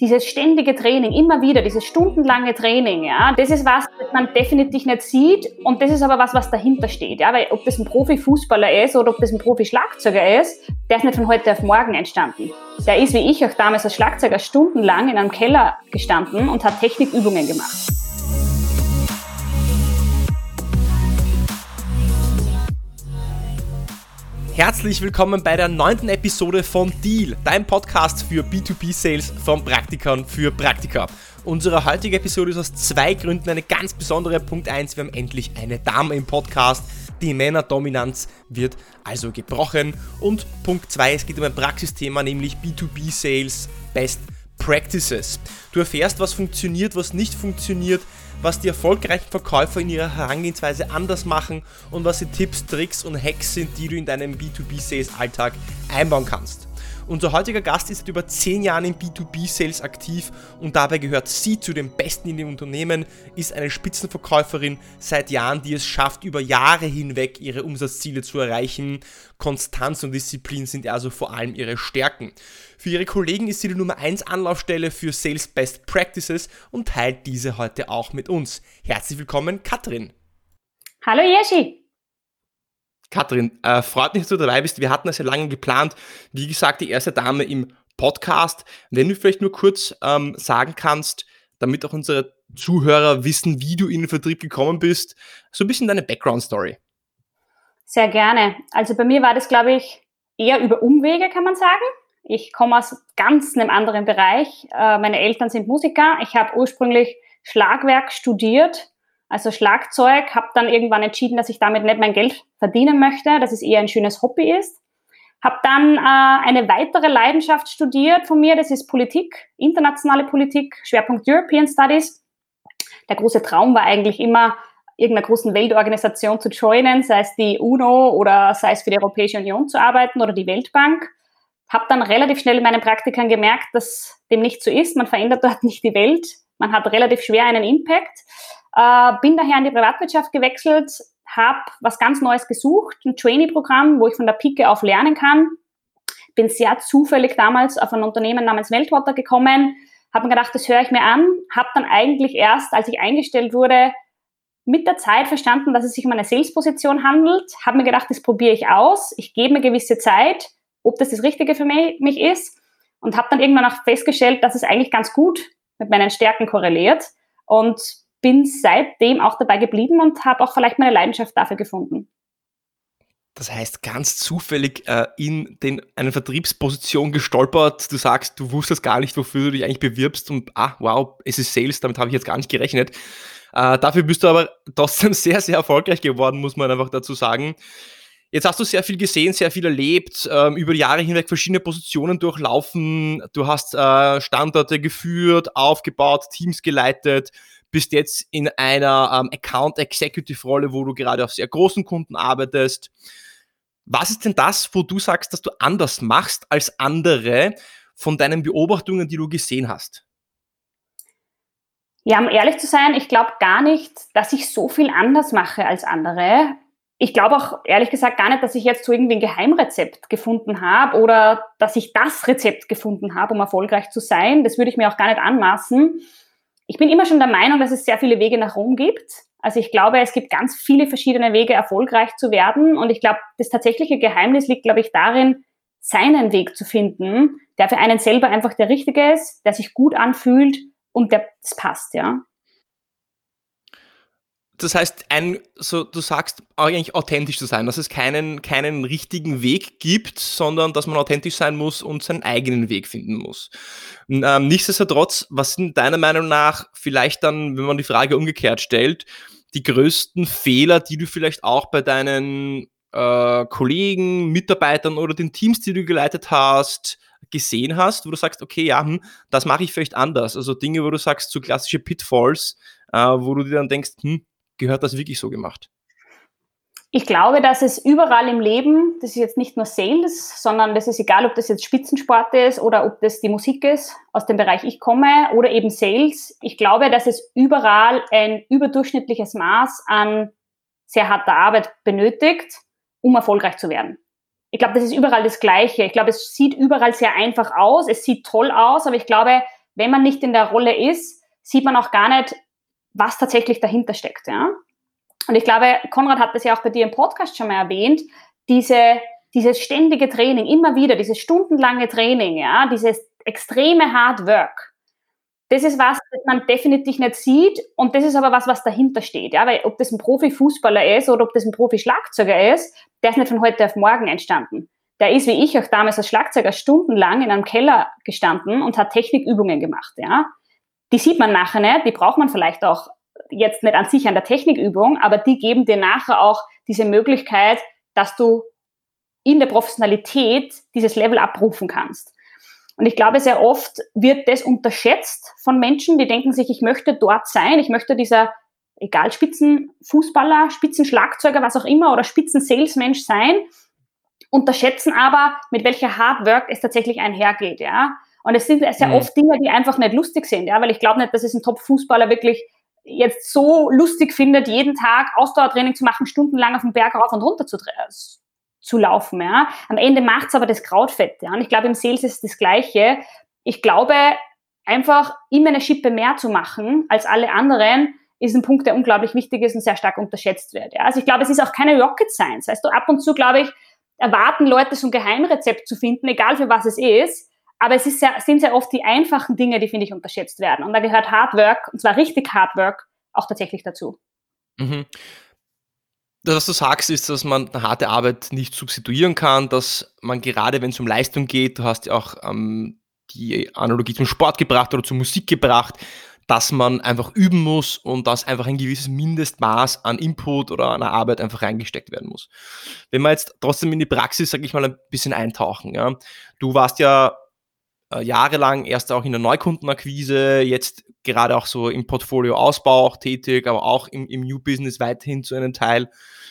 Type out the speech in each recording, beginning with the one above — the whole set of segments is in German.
dieses ständige Training, immer wieder, dieses stundenlange Training, ja, das ist was, das man definitiv nicht sieht und das ist aber was, was dahinter steht, ja, weil ob das ein Profifußballer ist oder ob das ein Profi-Schlagzeuger ist, der ist nicht von heute auf morgen entstanden. Der ist wie ich auch damals als Schlagzeuger stundenlang in einem Keller gestanden und hat Technikübungen gemacht. Herzlich willkommen bei der neunten Episode von Deal, dein Podcast für B2B-Sales von Praktikern für Praktika. Unsere heutige Episode ist aus zwei Gründen eine ganz besondere. Punkt 1, wir haben endlich eine Dame im Podcast. Die Männerdominanz wird also gebrochen. Und Punkt 2, es geht um ein Praxisthema, nämlich B2B-Sales Best Practices. Du erfährst, was funktioniert, was nicht funktioniert, was die erfolgreichen Verkäufer in ihrer Herangehensweise anders machen und was die Tipps, Tricks und Hacks sind, die du in deinem B2B-Sales-Alltag einbauen kannst. Unser heutiger Gast ist seit über 10 Jahren im B2B-Sales aktiv und dabei gehört sie zu den Besten in dem Unternehmen, ist eine Spitzenverkäuferin seit Jahren, die es schafft, über Jahre hinweg ihre Umsatzziele zu erreichen. Konstanz und Disziplin sind also vor allem ihre Stärken. Für ihre Kollegen ist sie die Nummer 1 Anlaufstelle für Sales Best Practices und teilt diese heute auch mit uns. Herzlich willkommen, Katrin. Hallo Yeshi. Katrin, äh, freut mich, dass du dabei bist. Wir hatten das ja lange geplant. Wie gesagt, die erste Dame im Podcast. Wenn du vielleicht nur kurz ähm, sagen kannst, damit auch unsere Zuhörer wissen, wie du in den Vertrieb gekommen bist, so ein bisschen deine Background-Story. Sehr gerne. Also bei mir war das, glaube ich, eher über Umwege, kann man sagen. Ich komme aus ganz einem anderen Bereich. Äh, meine Eltern sind Musiker. Ich habe ursprünglich Schlagwerk studiert also Schlagzeug, habe dann irgendwann entschieden, dass ich damit nicht mein Geld verdienen möchte, dass es eher ein schönes Hobby ist. Habe dann äh, eine weitere Leidenschaft studiert von mir, das ist Politik, internationale Politik, Schwerpunkt European Studies. Der große Traum war eigentlich immer, irgendeiner großen Weltorganisation zu joinen, sei es die UNO oder sei es für die Europäische Union zu arbeiten oder die Weltbank. Habe dann relativ schnell in meinen Praktikern gemerkt, dass dem nicht so ist. Man verändert dort nicht die Welt. Man hat relativ schwer einen Impact. Äh, bin daher in die Privatwirtschaft gewechselt, habe was ganz Neues gesucht, ein Trainee-Programm, wo ich von der Pike auf lernen kann. Bin sehr zufällig damals auf ein Unternehmen namens Meltwater gekommen, habe mir gedacht, das höre ich mir an, habe dann eigentlich erst, als ich eingestellt wurde, mit der Zeit verstanden, dass es sich um eine Sales-Position handelt, habe mir gedacht, das probiere ich aus, ich gebe mir gewisse Zeit, ob das das Richtige für mich ist und habe dann irgendwann auch festgestellt, dass es eigentlich ganz gut mit meinen Stärken korreliert und bin seitdem auch dabei geblieben und habe auch vielleicht meine Leidenschaft dafür gefunden. Das heißt, ganz zufällig äh, in den, eine Vertriebsposition gestolpert. Du sagst, du wusstest gar nicht, wofür du dich eigentlich bewirbst und ah, wow, es ist Sales, damit habe ich jetzt gar nicht gerechnet. Äh, dafür bist du aber trotzdem sehr, sehr erfolgreich geworden, muss man einfach dazu sagen. Jetzt hast du sehr viel gesehen, sehr viel erlebt, ähm, über Jahre hinweg verschiedene Positionen durchlaufen. Du hast äh, Standorte geführt, aufgebaut, Teams geleitet, bist jetzt in einer ähm, Account Executive Rolle, wo du gerade auf sehr großen Kunden arbeitest. Was ist denn das, wo du sagst, dass du anders machst als andere von deinen Beobachtungen, die du gesehen hast? Ja, um ehrlich zu sein, ich glaube gar nicht, dass ich so viel anders mache als andere. Ich glaube auch ehrlich gesagt gar nicht, dass ich jetzt so irgendwie ein Geheimrezept gefunden habe oder dass ich das Rezept gefunden habe, um erfolgreich zu sein. Das würde ich mir auch gar nicht anmaßen ich bin immer schon der Meinung, dass es sehr viele Wege nach Rom gibt. Also ich glaube, es gibt ganz viele verschiedene Wege, erfolgreich zu werden. Und ich glaube, das tatsächliche Geheimnis liegt, glaube ich, darin, seinen Weg zu finden, der für einen selber einfach der richtige ist, der sich gut anfühlt und der das passt, ja das heißt, ein, so, du sagst eigentlich authentisch zu sein, dass es keinen, keinen richtigen Weg gibt, sondern dass man authentisch sein muss und seinen eigenen Weg finden muss. Ähm, nichtsdestotrotz, was sind deiner Meinung nach vielleicht dann, wenn man die Frage umgekehrt stellt, die größten Fehler, die du vielleicht auch bei deinen äh, Kollegen, Mitarbeitern oder den Teams, die du geleitet hast, gesehen hast, wo du sagst, okay, ja, hm, das mache ich vielleicht anders. Also Dinge, wo du sagst, so klassische Pitfalls, äh, wo du dir dann denkst, hm, gehört das wirklich so gemacht? Ich glaube, dass es überall im Leben, das ist jetzt nicht nur Sales, sondern das ist egal, ob das jetzt Spitzensport ist oder ob das die Musik ist, aus dem Bereich ich komme, oder eben Sales. Ich glaube, dass es überall ein überdurchschnittliches Maß an sehr harter Arbeit benötigt, um erfolgreich zu werden. Ich glaube, das ist überall das Gleiche. Ich glaube, es sieht überall sehr einfach aus, es sieht toll aus, aber ich glaube, wenn man nicht in der Rolle ist, sieht man auch gar nicht, was tatsächlich dahinter steckt. Ja? Und ich glaube, Konrad hat das ja auch bei dir im Podcast schon mal erwähnt, diese, dieses ständige Training, immer wieder, dieses stundenlange Training, ja, dieses extreme Hard Work. Das ist was, das man definitiv nicht sieht und das ist aber was, was dahinter steht. Ja, weil ob das ein Profifußballer ist oder ob das ein Profi-Schlagzeuger ist, der ist nicht von heute auf morgen entstanden. Der ist wie ich auch damals als Schlagzeuger stundenlang in einem Keller gestanden und hat Technikübungen gemacht. Ja, die sieht man nachher nicht, die braucht man vielleicht auch jetzt nicht an sich an der Technikübung, aber die geben dir nachher auch diese Möglichkeit, dass du in der Professionalität dieses Level abrufen kannst. Und ich glaube, sehr oft wird das unterschätzt von Menschen, die denken sich, ich möchte dort sein, ich möchte dieser, egal, Spitzenfußballer, Spitzenschlagzeuger, was auch immer, oder Spitzensalesmensch sein, unterschätzen aber, mit welcher Hard Work es tatsächlich einhergeht, ja. Und es sind sehr mhm. oft Dinge, die einfach nicht lustig sind, ja, weil ich glaube nicht, dass es ein Top-Fußballer wirklich jetzt so lustig findet, jeden Tag Ausdauertraining zu machen, stundenlang auf den Berg rauf und runter zu, zu laufen. Ja. Am Ende macht's aber das Krautfett. Ja. Und ich glaube, im Sales ist das Gleiche. Ich glaube, einfach immer eine Schippe mehr zu machen als alle anderen, ist ein Punkt, der unglaublich wichtig ist und sehr stark unterschätzt wird. Ja. Also ich glaube, es ist auch keine Rocket Science. Weißt du, ab und zu, glaube ich, erwarten Leute so ein Geheimrezept zu finden, egal für was es ist. Aber es sehr, sind sehr oft die einfachen Dinge, die, finde ich, unterschätzt werden. Und da gehört Hard Work, und zwar richtig Hard Work, auch tatsächlich dazu. Mhm das, was du sagst, ist, dass man harte Arbeit nicht substituieren kann, dass man gerade, wenn es um Leistung geht, du hast ja auch ähm, die Analogie zum Sport gebracht oder zur Musik gebracht, dass man einfach üben muss und dass einfach ein gewisses Mindestmaß an Input oder an Arbeit einfach reingesteckt werden muss. Wenn wir jetzt trotzdem in die Praxis, sage ich mal, ein bisschen eintauchen. Ja. Du warst ja äh, jahrelang erst auch in der Neukundenakquise, jetzt gerade auch so im Portfolio-Ausbau auch tätig, aber auch im, im New Business weiterhin zu einem Teil.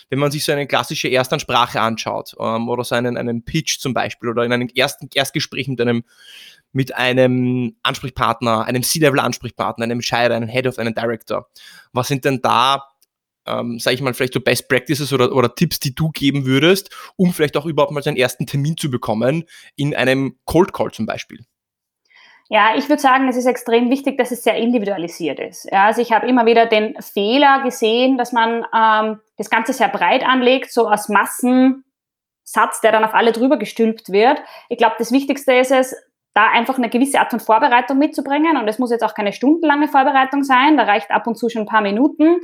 Wenn man sich so eine klassische Erstansprache anschaut ähm, oder so einen, einen Pitch zum Beispiel oder in einem ersten Erstgespräch mit einem mit einem Ansprechpartner, einem C-Level-Ansprechpartner, einem Entscheider, einem Head of, einem Director. Was sind denn da ähm, sage ich mal, vielleicht so Best Practices oder, oder Tipps, die du geben würdest, um vielleicht auch überhaupt mal so einen ersten Termin zu bekommen in einem Cold Call zum Beispiel? Ja, ich würde sagen, es ist extrem wichtig, dass es sehr individualisiert ist. Ja, also ich habe immer wieder den Fehler gesehen, dass man ähm, das Ganze sehr breit anlegt, so als Massensatz, der dann auf alle drüber gestülpt wird. Ich glaube, das Wichtigste ist es, da einfach eine gewisse Art von Vorbereitung mitzubringen. Und es muss jetzt auch keine stundenlange Vorbereitung sein, da reicht ab und zu schon ein paar Minuten,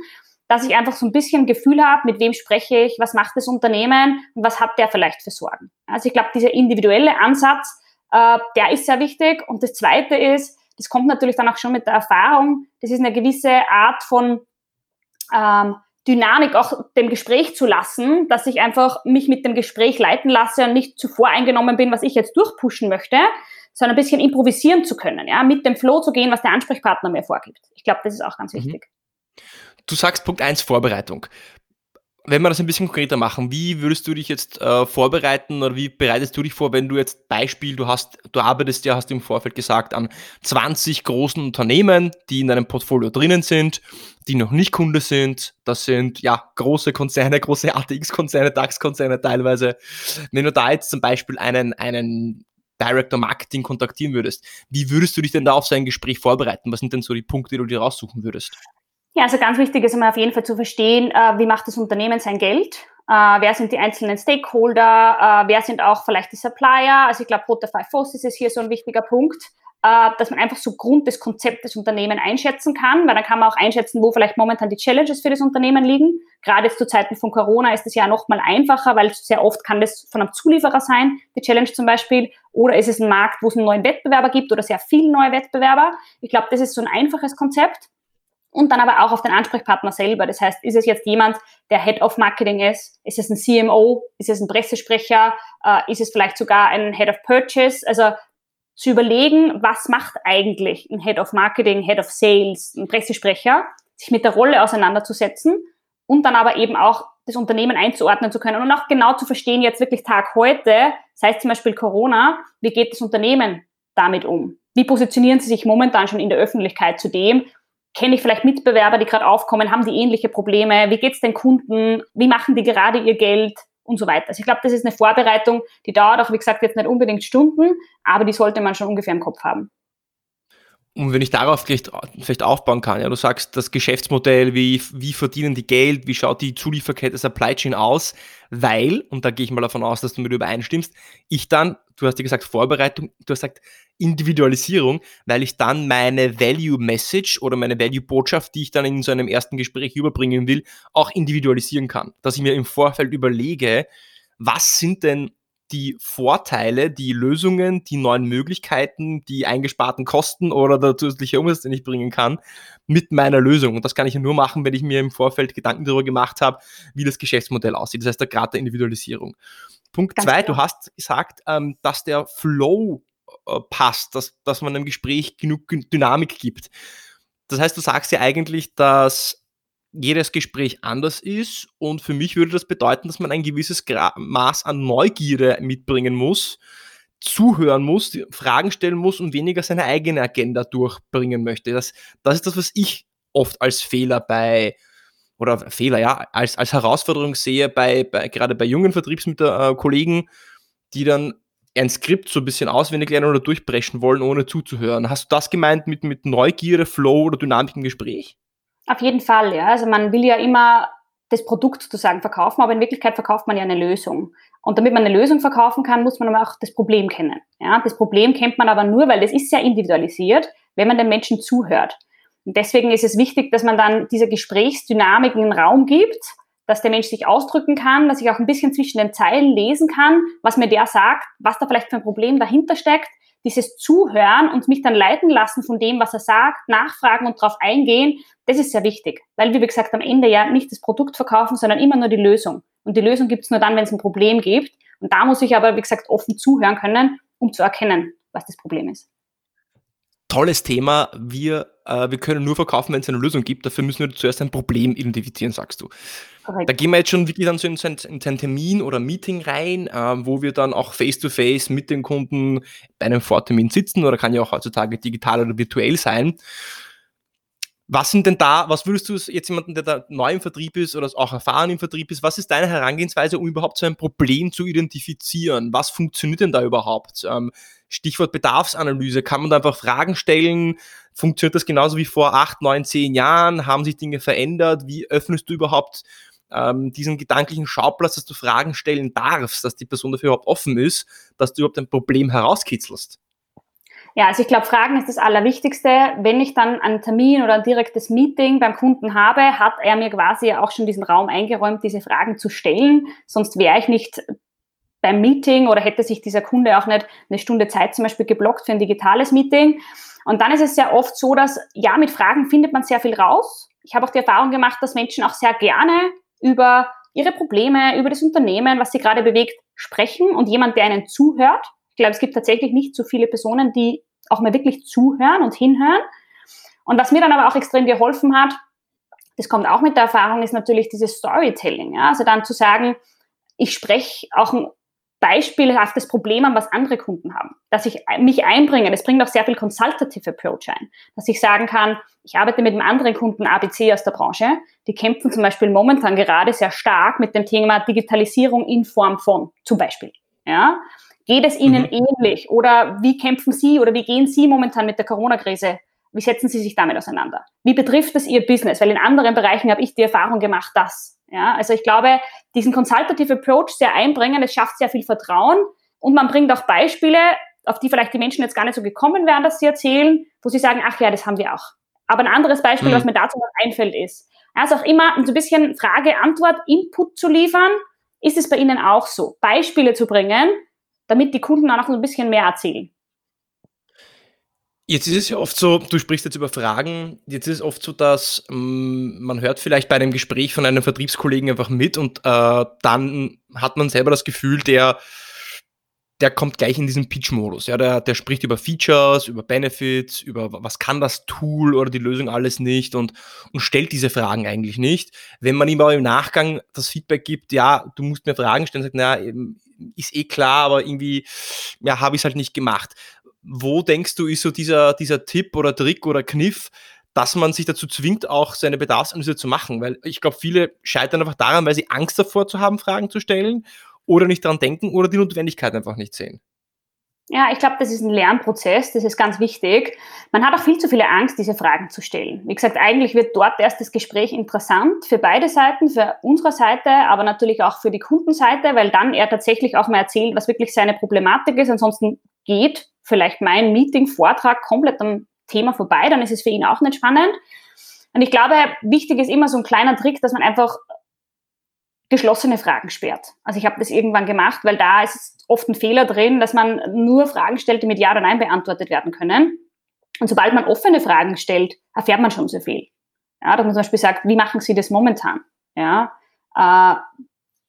dass ich einfach so ein bisschen Gefühl habe, mit wem spreche ich, was macht das Unternehmen und was hat der vielleicht für Sorgen. Also ich glaube, dieser individuelle Ansatz, äh, der ist sehr wichtig. Und das Zweite ist, das kommt natürlich dann auch schon mit der Erfahrung, das ist eine gewisse Art von ähm, Dynamik auch dem Gespräch zu lassen, dass ich einfach mich mit dem Gespräch leiten lasse und nicht zu voreingenommen bin, was ich jetzt durchpushen möchte, sondern ein bisschen improvisieren zu können, ja, mit dem Flow zu gehen, was der Ansprechpartner mir vorgibt. Ich glaube, das ist auch ganz mhm. wichtig. Du sagst Punkt 1 Vorbereitung wenn wir das ein bisschen konkreter machen, wie würdest du dich jetzt äh, vorbereiten oder wie bereitest du dich vor, wenn du jetzt Beispiel, du hast, du arbeitest ja, hast du im Vorfeld gesagt, an 20 großen Unternehmen, die in deinem Portfolio drinnen sind, die noch nicht Kunde sind. Das sind ja große Konzerne, große ATX-Konzerne, DAX-Konzerne teilweise. Wenn du da jetzt zum Beispiel einen, einen Director Marketing kontaktieren würdest, wie würdest du dich denn da auf so ein Gespräch vorbereiten? Was sind denn so die Punkte, die du dir raussuchen würdest? Ja, also ganz wichtig ist immer auf jeden Fall zu verstehen, äh, wie macht das Unternehmen sein Geld? Äh, wer sind die einzelnen Stakeholder? Äh, wer sind auch vielleicht die Supplier? Also ich glaube, Five Forces ist hier so ein wichtiger Punkt, äh, dass man einfach so Grund des Konzeptes Unternehmen einschätzen kann, weil dann kann man auch einschätzen, wo vielleicht momentan die Challenges für das Unternehmen liegen. Gerade jetzt zu Zeiten von Corona ist es ja noch mal einfacher, weil sehr oft kann das von einem Zulieferer sein, die Challenge zum Beispiel, oder ist es ein Markt, wo es einen neuen Wettbewerber gibt oder sehr viele neue Wettbewerber. Ich glaube, das ist so ein einfaches Konzept und dann aber auch auf den Ansprechpartner selber. Das heißt, ist es jetzt jemand, der Head of Marketing ist? Ist es ein CMO? Ist es ein Pressesprecher? Äh, ist es vielleicht sogar ein Head of Purchase? Also zu überlegen, was macht eigentlich ein Head of Marketing, Head of Sales, ein Pressesprecher, sich mit der Rolle auseinanderzusetzen und dann aber eben auch das Unternehmen einzuordnen zu können und auch genau zu verstehen, jetzt wirklich Tag heute, sei es zum Beispiel Corona, wie geht das Unternehmen damit um? Wie positionieren sie sich momentan schon in der Öffentlichkeit zu dem, Kenne ich vielleicht Mitbewerber, die gerade aufkommen, haben die ähnliche Probleme? Wie geht es den Kunden? Wie machen die gerade ihr Geld? Und so weiter. Also ich glaube, das ist eine Vorbereitung, die dauert auch, wie gesagt, jetzt nicht unbedingt Stunden, aber die sollte man schon ungefähr im Kopf haben. Und wenn ich darauf vielleicht, vielleicht aufbauen kann, ja, du sagst, das Geschäftsmodell, wie, wie verdienen die Geld, wie schaut die Zulieferkette Supply Chain aus, weil, und da gehe ich mal davon aus, dass du mit übereinstimmst, ich dann, du hast ja gesagt Vorbereitung, du hast gesagt Individualisierung, weil ich dann meine Value Message oder meine Value Botschaft, die ich dann in so einem ersten Gespräch überbringen will, auch individualisieren kann. Dass ich mir im Vorfeld überlege, was sind denn die Vorteile, die Lösungen, die neuen Möglichkeiten, die eingesparten Kosten oder der zusätzliche Umsatz, den ich bringen kann, mit meiner Lösung. Und das kann ich ja nur machen, wenn ich mir im Vorfeld Gedanken darüber gemacht habe, wie das Geschäftsmodell aussieht. Das heißt, der Grad der Individualisierung. Punkt Ganz zwei, klar. du hast gesagt, ähm, dass der Flow äh, passt, dass, dass man einem Gespräch genug Dynamik gibt. Das heißt, du sagst ja eigentlich, dass jedes Gespräch anders ist und für mich würde das bedeuten, dass man ein gewisses Maß an Neugierde mitbringen muss, zuhören muss, Fragen stellen muss und weniger seine eigene Agenda durchbringen möchte. Das, das ist das, was ich oft als Fehler bei oder Fehler, ja, als, als Herausforderung sehe bei, bei gerade bei jungen Vertriebskollegen, äh, die dann ein Skript so ein bisschen auswendig lernen oder durchbrechen wollen, ohne zuzuhören. Hast du das gemeint mit, mit Neugierde, Flow oder Dynamik im Gespräch? Auf jeden Fall, ja. Also man will ja immer das Produkt sozusagen verkaufen, aber in Wirklichkeit verkauft man ja eine Lösung. Und damit man eine Lösung verkaufen kann, muss man aber auch das Problem kennen. Ja, das Problem kennt man aber nur, weil das ist sehr individualisiert, wenn man den Menschen zuhört. Und deswegen ist es wichtig, dass man dann dieser Gesprächsdynamik einen Raum gibt, dass der Mensch sich ausdrücken kann, dass ich auch ein bisschen zwischen den Zeilen lesen kann, was mir der sagt, was da vielleicht für ein Problem dahinter steckt dieses Zuhören und mich dann leiten lassen von dem, was er sagt, nachfragen und darauf eingehen, das ist sehr wichtig. Weil, wie gesagt, am Ende ja nicht das Produkt verkaufen, sondern immer nur die Lösung. Und die Lösung gibt es nur dann, wenn es ein Problem gibt. Und da muss ich aber, wie gesagt, offen zuhören können, um zu erkennen, was das Problem ist tolles Thema. Wir, wir können nur verkaufen, wenn es eine Lösung gibt. Dafür müssen wir zuerst ein Problem identifizieren, sagst du. Correct. Da gehen wir jetzt schon wirklich dann so in so einen Termin oder Meeting rein, äh, wo wir dann auch face-to-face -face mit den Kunden bei einem Vortermin sitzen oder kann ja auch heutzutage digital oder virtuell sein. Was sind denn da, was würdest du jetzt jemanden, der da neu im Vertrieb ist oder auch erfahren im Vertrieb ist, was ist deine Herangehensweise, um überhaupt so ein Problem zu identifizieren? Was funktioniert denn da überhaupt? Ähm, Stichwort Bedarfsanalyse, kann man da einfach Fragen stellen? Funktioniert das genauso wie vor acht, neun, zehn Jahren? Haben sich Dinge verändert? Wie öffnest du überhaupt ähm, diesen gedanklichen Schauplatz, dass du Fragen stellen darfst, dass die Person dafür überhaupt offen ist, dass du überhaupt ein Problem herauskitzelst? Ja, also ich glaube, Fragen ist das Allerwichtigste. Wenn ich dann einen Termin oder ein direktes Meeting beim Kunden habe, hat er mir quasi auch schon diesen Raum eingeräumt, diese Fragen zu stellen. Sonst wäre ich nicht beim Meeting oder hätte sich dieser Kunde auch nicht eine Stunde Zeit zum Beispiel geblockt für ein digitales Meeting. Und dann ist es sehr oft so, dass ja, mit Fragen findet man sehr viel raus. Ich habe auch die Erfahrung gemacht, dass Menschen auch sehr gerne über ihre Probleme, über das Unternehmen, was sie gerade bewegt, sprechen und jemand, der ihnen zuhört. Ich glaube, es gibt tatsächlich nicht so viele Personen, die auch mal wirklich zuhören und hinhören. Und was mir dann aber auch extrem geholfen hat, das kommt auch mit der Erfahrung, ist natürlich dieses Storytelling. Ja? Also dann zu sagen, ich spreche auch ein beispielhaftes Problem an, was andere Kunden haben. Dass ich mich einbringe, das bringt auch sehr viel Consultative Approach ein. Dass ich sagen kann, ich arbeite mit einem anderen Kunden ABC aus der Branche, die kämpfen zum Beispiel momentan gerade sehr stark mit dem Thema Digitalisierung in Form von, zum Beispiel. Ja? Geht es Ihnen mhm. ähnlich? Oder wie kämpfen Sie oder wie gehen Sie momentan mit der Corona-Krise? Wie setzen Sie sich damit auseinander? Wie betrifft das Ihr Business? Weil in anderen Bereichen habe ich die Erfahrung gemacht, dass ja, also ich glaube, diesen Consultative Approach sehr einbringen, das schafft sehr viel Vertrauen und man bringt auch Beispiele, auf die vielleicht die Menschen jetzt gar nicht so gekommen wären, dass sie erzählen, wo sie sagen, ach ja, das haben wir auch. Aber ein anderes Beispiel, mhm. was mir dazu noch einfällt, ist, also auch immer so ein bisschen Frage, Antwort, Input zu liefern. Ist es bei Ihnen auch so? Beispiele zu bringen, damit die Kunden auch noch ein bisschen mehr erzählen. Jetzt ist es ja oft so, du sprichst jetzt über Fragen, jetzt ist es oft so, dass ähm, man hört vielleicht bei einem Gespräch von einem Vertriebskollegen einfach mit und äh, dann hat man selber das Gefühl, der, der kommt gleich in diesen Pitch-Modus. Ja, der, der spricht über Features, über Benefits, über was kann das Tool oder die Lösung alles nicht und, und stellt diese Fragen eigentlich nicht. Wenn man ihm aber im Nachgang das Feedback gibt, ja, du musst mir Fragen stellen, sagt, naja, ist eh klar, aber irgendwie, ja, habe ich es halt nicht gemacht wo denkst du, ist so dieser, dieser Tipp oder Trick oder Kniff, dass man sich dazu zwingt, auch seine Bedarfsanalyse zu machen? Weil ich glaube, viele scheitern einfach daran, weil sie Angst davor zu haben, Fragen zu stellen oder nicht daran denken oder die Notwendigkeit einfach nicht sehen. Ja, ich glaube, das ist ein Lernprozess, das ist ganz wichtig. Man hat auch viel zu viele Angst, diese Fragen zu stellen. Wie gesagt, eigentlich wird dort erst das Gespräch interessant für beide Seiten, für unsere Seite, aber natürlich auch für die Kundenseite, weil dann er tatsächlich auch mal erzählt, was wirklich seine Problematik ist. Ansonsten geht vielleicht mein Meeting, Vortrag komplett am Thema vorbei, dann ist es für ihn auch nicht spannend. Und ich glaube, wichtig ist immer so ein kleiner Trick, dass man einfach geschlossene Fragen sperrt. Also ich habe das irgendwann gemacht, weil da ist oft ein Fehler drin, dass man nur Fragen stellt, die mit Ja oder Nein beantwortet werden können. Und sobald man offene Fragen stellt, erfährt man schon so viel. Ja, dass man zum Beispiel sagt, wie machen Sie das momentan? Ja, äh,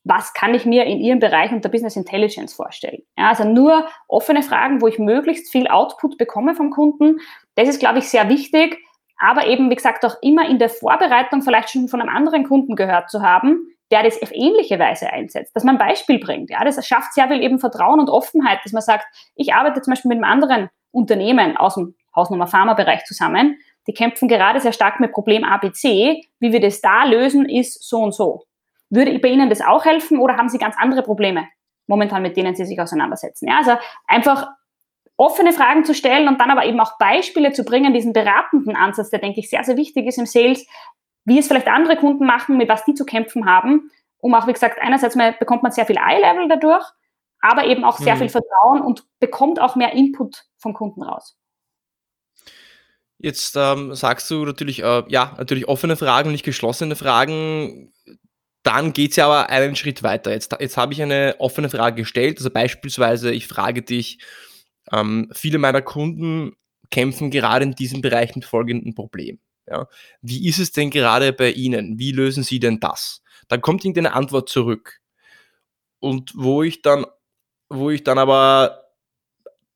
was kann ich mir in Ihrem Bereich unter Business Intelligence vorstellen? Ja, also nur offene Fragen, wo ich möglichst viel Output bekomme vom Kunden. Das ist, glaube ich, sehr wichtig. Aber eben, wie gesagt, auch immer in der Vorbereitung vielleicht schon von einem anderen Kunden gehört zu haben, der das auf ähnliche Weise einsetzt, dass man ein Beispiel bringt. Ja, das schafft sehr viel eben Vertrauen und Offenheit, dass man sagt, ich arbeite zum Beispiel mit einem anderen Unternehmen aus dem Hausnummer Pharma-Bereich zusammen. Die kämpfen gerade sehr stark mit Problem ABC. Wie wir das da lösen, ist so und so. Würde bei Ihnen das auch helfen oder haben Sie ganz andere Probleme momentan, mit denen Sie sich auseinandersetzen? Ja, also einfach offene Fragen zu stellen und dann aber eben auch Beispiele zu bringen, diesen beratenden Ansatz, der denke ich sehr, sehr wichtig ist im Sales, wie es vielleicht andere Kunden machen, mit was die zu kämpfen haben, um auch, wie gesagt, einerseits mal bekommt man sehr viel Eye-Level dadurch, aber eben auch sehr mhm. viel Vertrauen und bekommt auch mehr Input vom Kunden raus. Jetzt ähm, sagst du natürlich, äh, ja, natürlich offene Fragen, nicht geschlossene Fragen. Dann geht es ja aber einen Schritt weiter. Jetzt, jetzt habe ich eine offene Frage gestellt. Also beispielsweise, ich frage dich, ähm, viele meiner Kunden kämpfen gerade in diesem Bereich mit folgendem Problem. Ja. Wie ist es denn gerade bei Ihnen? Wie lösen Sie denn das? Dann kommt irgendeine Antwort zurück. Und wo ich dann, wo ich dann aber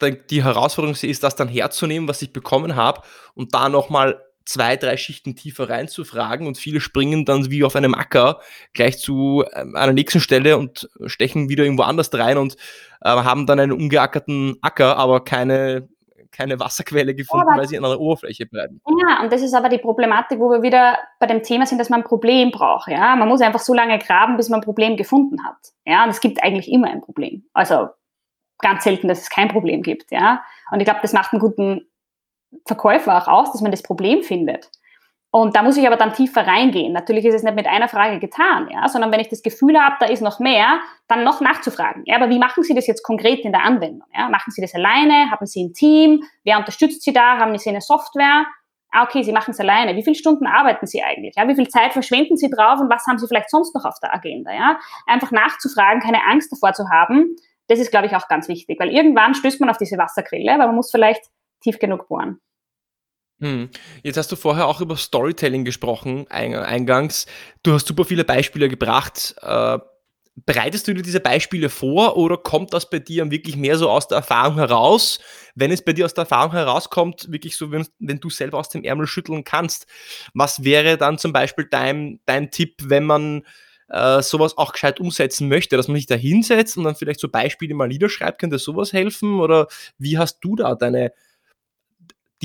die Herausforderung sehe, ist das dann herzunehmen, was ich bekommen habe und da nochmal zwei, drei Schichten tiefer reinzufragen und viele springen dann wie auf einem Acker gleich zu ähm, einer nächsten Stelle und stechen wieder irgendwo anders rein und äh, haben dann einen ungeackerten Acker, aber keine keine Wasserquelle gefunden, ja, weil sie an der Oberfläche bleiben. Ja, und das ist aber die Problematik, wo wir wieder bei dem Thema sind, dass man ein Problem braucht. Ja, man muss einfach so lange graben, bis man ein Problem gefunden hat. Ja, und es gibt eigentlich immer ein Problem. Also ganz selten, dass es kein Problem gibt. Ja, und ich glaube, das macht einen guten Verkäufer auch aus, dass man das Problem findet. Und da muss ich aber dann tiefer reingehen. Natürlich ist es nicht mit einer Frage getan, ja, sondern wenn ich das Gefühl habe, da ist noch mehr, dann noch nachzufragen. Ja, aber wie machen Sie das jetzt konkret in der Anwendung? Ja, machen Sie das alleine? Haben Sie ein Team? Wer unterstützt Sie da? Haben Sie eine Software? Ah, okay, Sie machen es alleine. Wie viele Stunden arbeiten Sie eigentlich? Ja, wie viel Zeit verschwenden Sie drauf und was haben Sie vielleicht sonst noch auf der Agenda? Ja, einfach nachzufragen, keine Angst davor zu haben. Das ist, glaube ich, auch ganz wichtig, weil irgendwann stößt man auf diese Wasserquelle, aber man muss vielleicht tief genug bohren. Hm. Jetzt hast du vorher auch über Storytelling gesprochen, eingangs. Du hast super viele Beispiele gebracht. Äh, bereitest du dir diese Beispiele vor oder kommt das bei dir wirklich mehr so aus der Erfahrung heraus? Wenn es bei dir aus der Erfahrung herauskommt, wirklich so, wenn, wenn du selber aus dem Ärmel schütteln kannst, was wäre dann zum Beispiel dein, dein Tipp, wenn man äh, sowas auch gescheit umsetzen möchte, dass man sich da hinsetzt und dann vielleicht so Beispiele mal niederschreibt, könnte sowas helfen? Oder wie hast du da deine,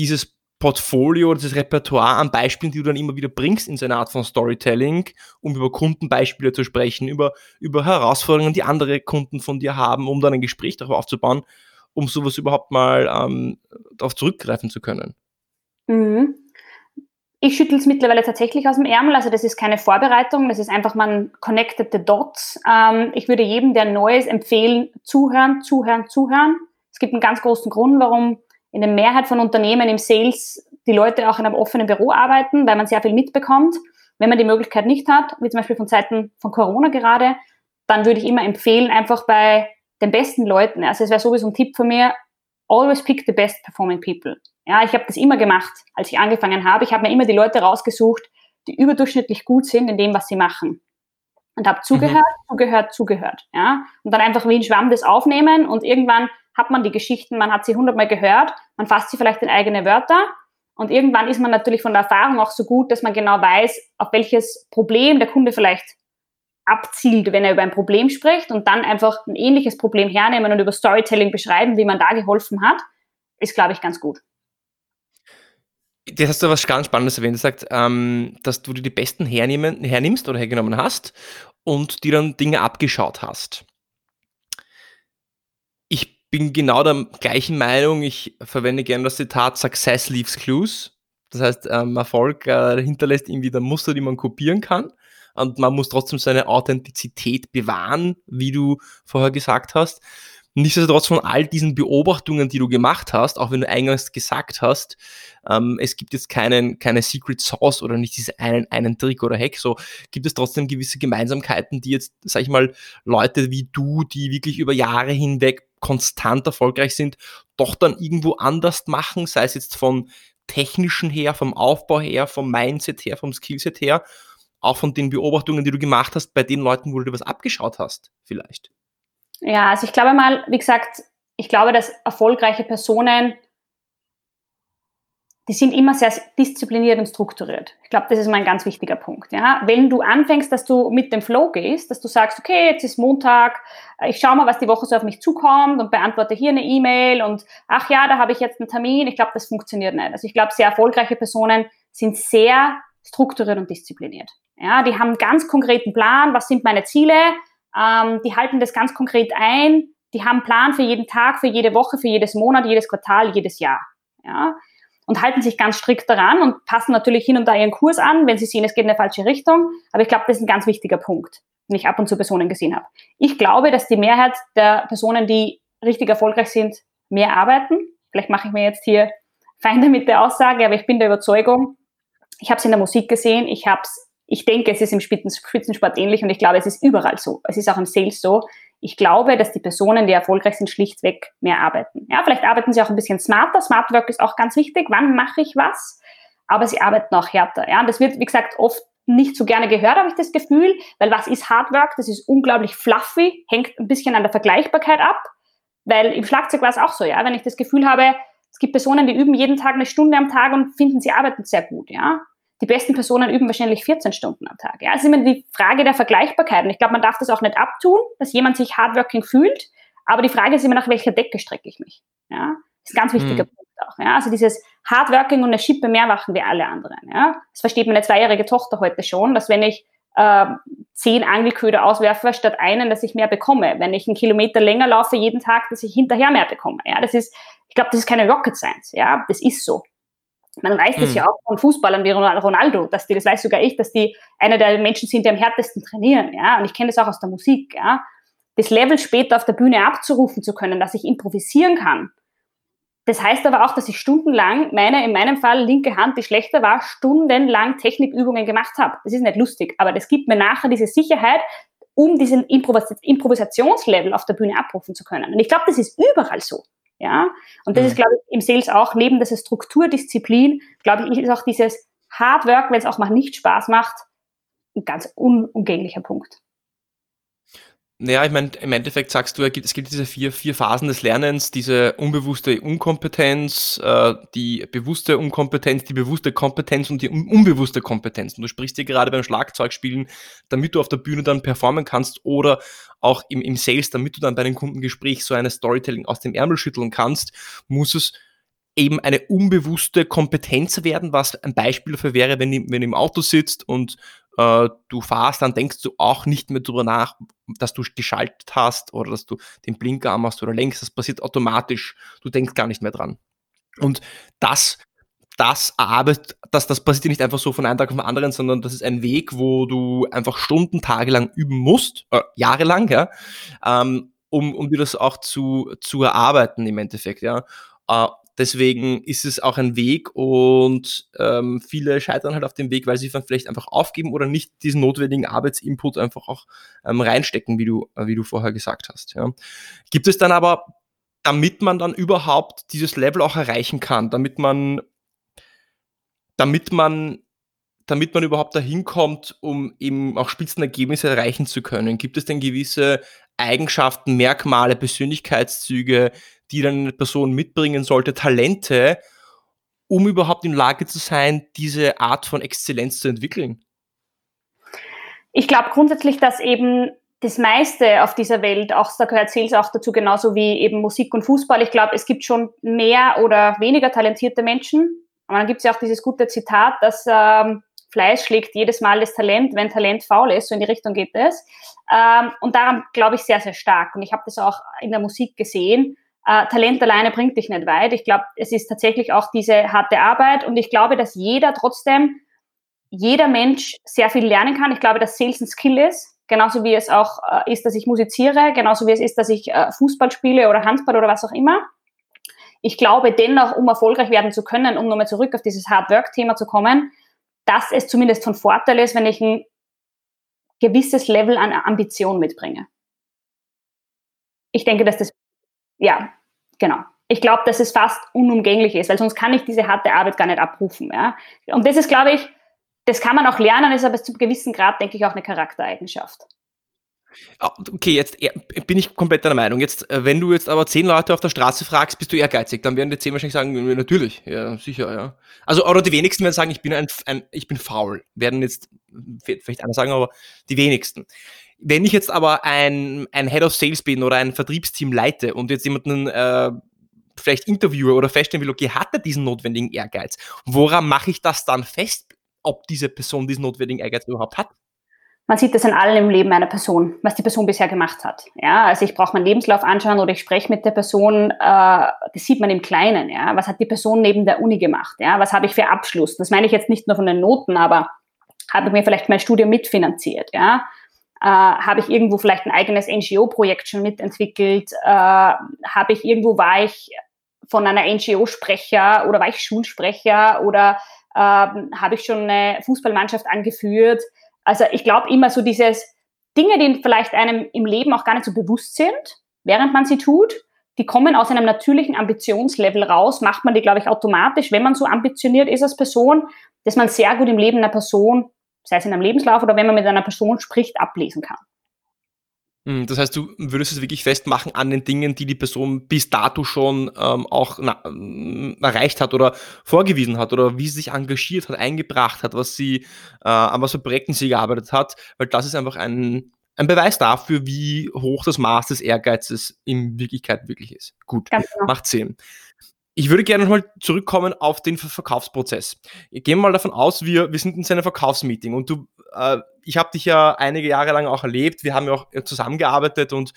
dieses Portfolio, dieses Repertoire an Beispielen, die du dann immer wieder bringst in so einer Art von Storytelling, um über Kundenbeispiele zu sprechen, über, über Herausforderungen, die andere Kunden von dir haben, um dann ein Gespräch darauf aufzubauen, um sowas überhaupt mal ähm, darauf zurückgreifen zu können. Mhm. Ich schüttel es mittlerweile tatsächlich aus dem Ärmel, also das ist keine Vorbereitung, das ist einfach man connected the dots. Ähm, ich würde jedem, der Neues empfehlen, zuhören, zuhören, zuhören. Es gibt einen ganz großen Grund, warum in der Mehrheit von Unternehmen im Sales die Leute auch in einem offenen Büro arbeiten, weil man sehr viel mitbekommt. Wenn man die Möglichkeit nicht hat, wie zum Beispiel von Zeiten von Corona gerade, dann würde ich immer empfehlen, einfach bei den besten Leuten, also es wäre sowieso ein Tipp von mir, always pick the best performing people. Ja, ich habe das immer gemacht, als ich angefangen habe. Ich habe mir immer die Leute rausgesucht, die überdurchschnittlich gut sind in dem, was sie machen. Und habe zugehört, mhm. zugehört, zugehört. Ja? Und dann einfach wie ein Schwamm das aufnehmen und irgendwann hat man die Geschichten, man hat sie hundertmal gehört, man fasst sie vielleicht in eigene Wörter und irgendwann ist man natürlich von der Erfahrung auch so gut, dass man genau weiß, auf welches Problem der Kunde vielleicht abzielt, wenn er über ein Problem spricht und dann einfach ein ähnliches Problem hernehmen und über Storytelling beschreiben, wie man da geholfen hat, ist, glaube ich, ganz gut. Jetzt hast du was ganz Spannendes erwähnt. Du sagst, ähm, dass du dir die besten hernehmen, hernimmst oder hergenommen hast und dir dann Dinge abgeschaut hast bin genau der gleichen Meinung. Ich verwende gerne das Zitat Success leaves clues. Das heißt, ähm, Erfolg äh, hinterlässt irgendwie der Muster, die man kopieren kann. Und man muss trotzdem seine Authentizität bewahren, wie du vorher gesagt hast. Nichtsdestotrotz von all diesen Beobachtungen, die du gemacht hast, auch wenn du eingangs gesagt hast, ähm, es gibt jetzt keinen, keine Secret Sauce oder nicht diesen einen, einen Trick oder Hack, so gibt es trotzdem gewisse Gemeinsamkeiten, die jetzt, sag ich mal, Leute wie du, die wirklich über Jahre hinweg konstant erfolgreich sind, doch dann irgendwo anders machen, sei es jetzt von technischen her, vom Aufbau her, vom Mindset her, vom Skillset her, auch von den Beobachtungen, die du gemacht hast, bei den Leuten, wo du dir was abgeschaut hast, vielleicht. Ja, also ich glaube mal, wie gesagt, ich glaube, dass erfolgreiche Personen, die sind immer sehr diszipliniert und strukturiert. Ich glaube, das ist mal ein ganz wichtiger Punkt. Ja? Wenn du anfängst, dass du mit dem Flow gehst, dass du sagst, okay, jetzt ist Montag, ich schaue mal, was die Woche so auf mich zukommt und beantworte hier eine E-Mail und ach ja, da habe ich jetzt einen Termin. Ich glaube, das funktioniert nicht. Also ich glaube, sehr erfolgreiche Personen sind sehr strukturiert und diszipliniert. Ja, die haben einen ganz konkreten Plan, was sind meine Ziele, ähm, die halten das ganz konkret ein. Die haben einen Plan für jeden Tag, für jede Woche, für jedes Monat, jedes Quartal, jedes Jahr. Ja? Und halten sich ganz strikt daran und passen natürlich hin und da ihren Kurs an, wenn sie sehen, es geht in eine falsche Richtung. Aber ich glaube, das ist ein ganz wichtiger Punkt, den ich ab und zu Personen gesehen habe. Ich glaube, dass die Mehrheit der Personen, die richtig erfolgreich sind, mehr arbeiten. Vielleicht mache ich mir jetzt hier Feinde mit der Aussage, aber ich bin der Überzeugung, ich habe es in der Musik gesehen, ich habe es ich denke, es ist im Spitzensport ähnlich und ich glaube, es ist überall so. Es ist auch im Sales so. Ich glaube, dass die Personen, die erfolgreich sind, schlichtweg mehr arbeiten. Ja, vielleicht arbeiten sie auch ein bisschen smarter. Smart Work ist auch ganz wichtig. Wann mache ich was? Aber sie arbeiten auch härter. Ja, und das wird, wie gesagt, oft nicht so gerne gehört, habe ich das Gefühl, weil was ist Hard Work? Das ist unglaublich fluffy, hängt ein bisschen an der Vergleichbarkeit ab, weil im Schlagzeug war es auch so, ja, wenn ich das Gefühl habe, es gibt Personen, die üben jeden Tag eine Stunde am Tag und finden, sie arbeiten sehr gut, ja die besten Personen üben wahrscheinlich 14 Stunden am Tag. Ja, es ist immer die Frage der Vergleichbarkeit. Und ich glaube, man darf das auch nicht abtun, dass jemand sich hardworking fühlt. Aber die Frage ist immer, nach welcher Decke strecke ich mich. Ja, das ist ein ganz wichtiger mhm. Punkt auch. Ja, also dieses Hardworking und eine Schippe mehr machen wie alle anderen. Ja, das versteht meine zweijährige Tochter heute schon, dass wenn ich äh, zehn Angelköder auswerfe statt einen, dass ich mehr bekomme. Wenn ich einen Kilometer länger laufe jeden Tag, dass ich hinterher mehr bekomme. Ja, das ist, ich glaube, das ist keine Rocket Science. Ja, das ist so. Man weiß das mhm. ja auch von Fußballern wie Ronaldo, dass die, das weiß sogar ich, dass die einer der Menschen sind, die am härtesten trainieren, ja. Und ich kenne das auch aus der Musik, ja. Das Level später auf der Bühne abzurufen zu können, dass ich improvisieren kann. Das heißt aber auch, dass ich stundenlang meine, in meinem Fall linke Hand, die schlechter war, stundenlang Technikübungen gemacht habe. Das ist nicht lustig, aber das gibt mir nachher diese Sicherheit, um diesen Improvis Improvisationslevel auf der Bühne abrufen zu können. Und ich glaube, das ist überall so. Ja, und das mhm. ist, glaube ich, im Sales auch, neben dieser Strukturdisziplin, glaube ich, ist auch dieses Hard Work, wenn es auch mal nicht Spaß macht, ein ganz unumgänglicher Punkt. Naja, ich meine, im Endeffekt sagst du, es gibt diese vier, vier Phasen des Lernens, diese unbewusste Unkompetenz, äh, die bewusste Unkompetenz, die bewusste Kompetenz und die un unbewusste Kompetenz. Und du sprichst dir gerade beim Schlagzeugspielen, damit du auf der Bühne dann performen kannst oder auch im, im Sales, damit du dann bei einem Kundengespräch so eine Storytelling aus dem Ärmel schütteln kannst, muss es eben eine unbewusste Kompetenz werden, was ein Beispiel dafür wäre, wenn, wenn du im Auto sitzt und äh, du fahrst, dann denkst du auch nicht mehr darüber nach, dass du geschaltet hast oder dass du den Blinker anmachst oder lenkst. Das passiert automatisch. Du denkst gar nicht mehr dran. Und das das arbeitet, das, das passiert nicht einfach so von einem Tag auf den anderen, sondern das ist ein Weg, wo du einfach Stunden, tagelang üben musst, äh, jahrelang, ja, ähm, um, um dir das auch zu, zu erarbeiten im Endeffekt, ja. Äh, Deswegen ist es auch ein Weg und ähm, viele scheitern halt auf dem Weg, weil sie vielleicht einfach aufgeben oder nicht diesen notwendigen Arbeitsinput einfach auch ähm, reinstecken, wie du, äh, wie du vorher gesagt hast. Ja. Gibt es dann aber, damit man dann überhaupt dieses Level auch erreichen kann, damit man, damit man damit man überhaupt dahin kommt, um eben auch Spitzenergebnisse erreichen zu können? Gibt es denn gewisse Eigenschaften, Merkmale, Persönlichkeitszüge, die dann eine Person mitbringen sollte, Talente, um überhaupt in Lage zu sein, diese Art von Exzellenz zu entwickeln? Ich glaube grundsätzlich, dass eben das meiste auf dieser Welt, auch da gehört Sales auch dazu, genauso wie eben Musik und Fußball. Ich glaube, es gibt schon mehr oder weniger talentierte Menschen. Aber dann gibt es ja auch dieses gute Zitat, dass ähm, Fleiß schlägt jedes Mal das Talent, wenn Talent faul ist, so in die Richtung geht es. Ähm, und daran glaube ich sehr, sehr stark. Und ich habe das auch in der Musik gesehen, äh, Talent alleine bringt dich nicht weit. Ich glaube, es ist tatsächlich auch diese harte Arbeit und ich glaube, dass jeder trotzdem, jeder Mensch sehr viel lernen kann. Ich glaube, dass Sales ein Skill ist, genauso wie es auch äh, ist, dass ich musiziere, genauso wie es ist, dass ich äh, Fußball spiele oder Handball oder was auch immer. Ich glaube dennoch, um erfolgreich werden zu können, um nochmal zurück auf dieses Hard Work-Thema zu kommen, dass es zumindest von Vorteil ist, wenn ich ein gewisses Level an Ambition mitbringe. Ich denke, dass das ja, genau. Ich glaube, dass es fast unumgänglich ist, weil sonst kann ich diese harte Arbeit gar nicht abrufen. Ja? Und das ist, glaube ich, das kann man auch lernen, ist aber zu einem gewissen Grad, denke ich, auch eine Charaktereigenschaft. Ah, okay, jetzt bin ich komplett deiner Meinung. Jetzt, äh, wenn du jetzt aber zehn Leute auf der Straße fragst, bist du ehrgeizig, dann werden die zehn wahrscheinlich sagen, natürlich, ja, sicher, ja. Also, oder die wenigsten werden sagen, ich bin ein, ein ich bin faul. Werden jetzt vielleicht einer sagen, aber die wenigsten. Wenn ich jetzt aber ein, ein Head of Sales bin oder ein Vertriebsteam leite und jetzt jemanden äh, vielleicht interviewe oder feststellen will, okay, hat er diesen notwendigen Ehrgeiz? Woran mache ich das dann fest, ob diese Person diesen notwendigen Ehrgeiz überhaupt hat? Man sieht das in allem im Leben einer Person, was die Person bisher gemacht hat. Ja, also ich brauche meinen Lebenslauf anschauen oder ich spreche mit der Person, äh, das sieht man im Kleinen. Ja, was hat die Person neben der Uni gemacht? Ja, was habe ich für Abschluss? Das meine ich jetzt nicht nur von den Noten, aber habe ich mir vielleicht mein Studium mitfinanziert? Ja, äh, habe ich irgendwo vielleicht ein eigenes NGO-Projekt schon mitentwickelt? Äh, habe ich irgendwo, war ich von einer NGO-Sprecher oder war ich Schulsprecher oder äh, habe ich schon eine Fußballmannschaft angeführt? Also ich glaube immer so dieses Dinge, die vielleicht einem im Leben auch gar nicht so bewusst sind, während man sie tut, die kommen aus einem natürlichen Ambitionslevel raus, macht man die, glaube ich, automatisch, wenn man so ambitioniert ist als Person, dass man sehr gut im Leben einer Person sei es in einem Lebenslauf oder wenn man mit einer Person spricht, ablesen kann. Hm, das heißt, du würdest es wirklich festmachen an den Dingen, die die Person bis dato schon ähm, auch na, äh, erreicht hat oder vorgewiesen hat oder wie sie sich engagiert hat, eingebracht hat, was sie, äh, an was für Projekten sie gearbeitet hat, weil das ist einfach ein, ein Beweis dafür, wie hoch das Maß des Ehrgeizes in Wirklichkeit wirklich ist. Gut, genau. macht Sinn. Ich würde gerne nochmal zurückkommen auf den Verkaufsprozess. Gehen wir mal davon aus, wir, wir sind in seinem Verkaufsmeeting und du, äh, ich habe dich ja einige Jahre lang auch erlebt, wir haben ja auch zusammengearbeitet und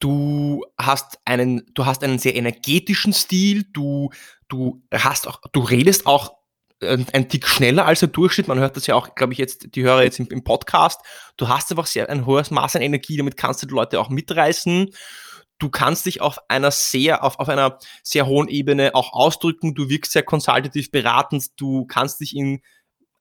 du hast einen, du hast einen sehr energetischen Stil, du, du hast auch, du redest auch ein Tick schneller als der Durchschnitt. Man hört das ja auch, glaube ich, jetzt, die Hörer jetzt im, im Podcast. Du hast einfach sehr ein hohes Maß an Energie, damit kannst du die Leute auch mitreißen du kannst dich auf einer sehr, auf, auf einer sehr hohen Ebene auch ausdrücken, du wirkst sehr konsultativ beratend, du kannst dich in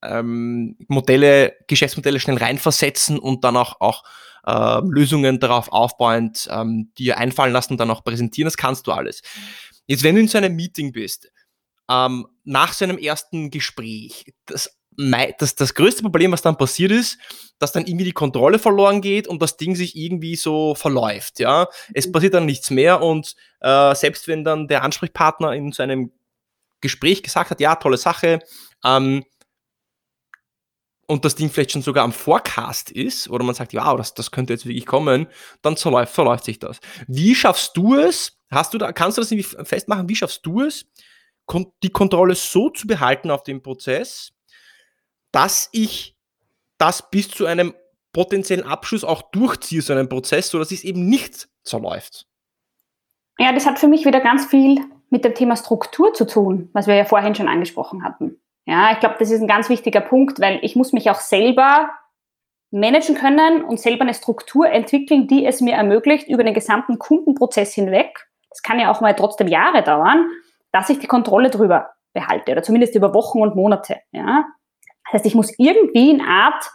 ähm, Modelle, Geschäftsmodelle schnell reinversetzen und dann auch, auch äh, Lösungen darauf aufbauend ähm, dir einfallen lassen und dann auch präsentieren, das kannst du alles. Jetzt, wenn du in so einem Meeting bist, ähm, nach so einem ersten Gespräch, das das, das größte Problem, was dann passiert ist, dass dann irgendwie die Kontrolle verloren geht und das Ding sich irgendwie so verläuft. Ja, es mhm. passiert dann nichts mehr und äh, selbst wenn dann der Ansprechpartner in so einem Gespräch gesagt hat, ja, tolle Sache, ähm, und das Ding vielleicht schon sogar am Forecast ist, oder man sagt, ja, das, das könnte jetzt wirklich kommen, dann verläuft, verläuft sich das. Wie schaffst du es? Hast du da, kannst du das irgendwie festmachen? Wie schaffst du es, die Kontrolle so zu behalten auf dem Prozess, dass ich das bis zu einem potenziellen Abschluss auch durchziehe, so einen Prozess, sodass es eben nicht zerläuft. Ja, das hat für mich wieder ganz viel mit dem Thema Struktur zu tun, was wir ja vorhin schon angesprochen hatten. Ja, ich glaube, das ist ein ganz wichtiger Punkt, weil ich muss mich auch selber managen können und selber eine Struktur entwickeln, die es mir ermöglicht, über den gesamten Kundenprozess hinweg, das kann ja auch mal trotzdem Jahre dauern, dass ich die Kontrolle drüber behalte oder zumindest über Wochen und Monate. Ja. Das heißt, ich muss irgendwie eine Art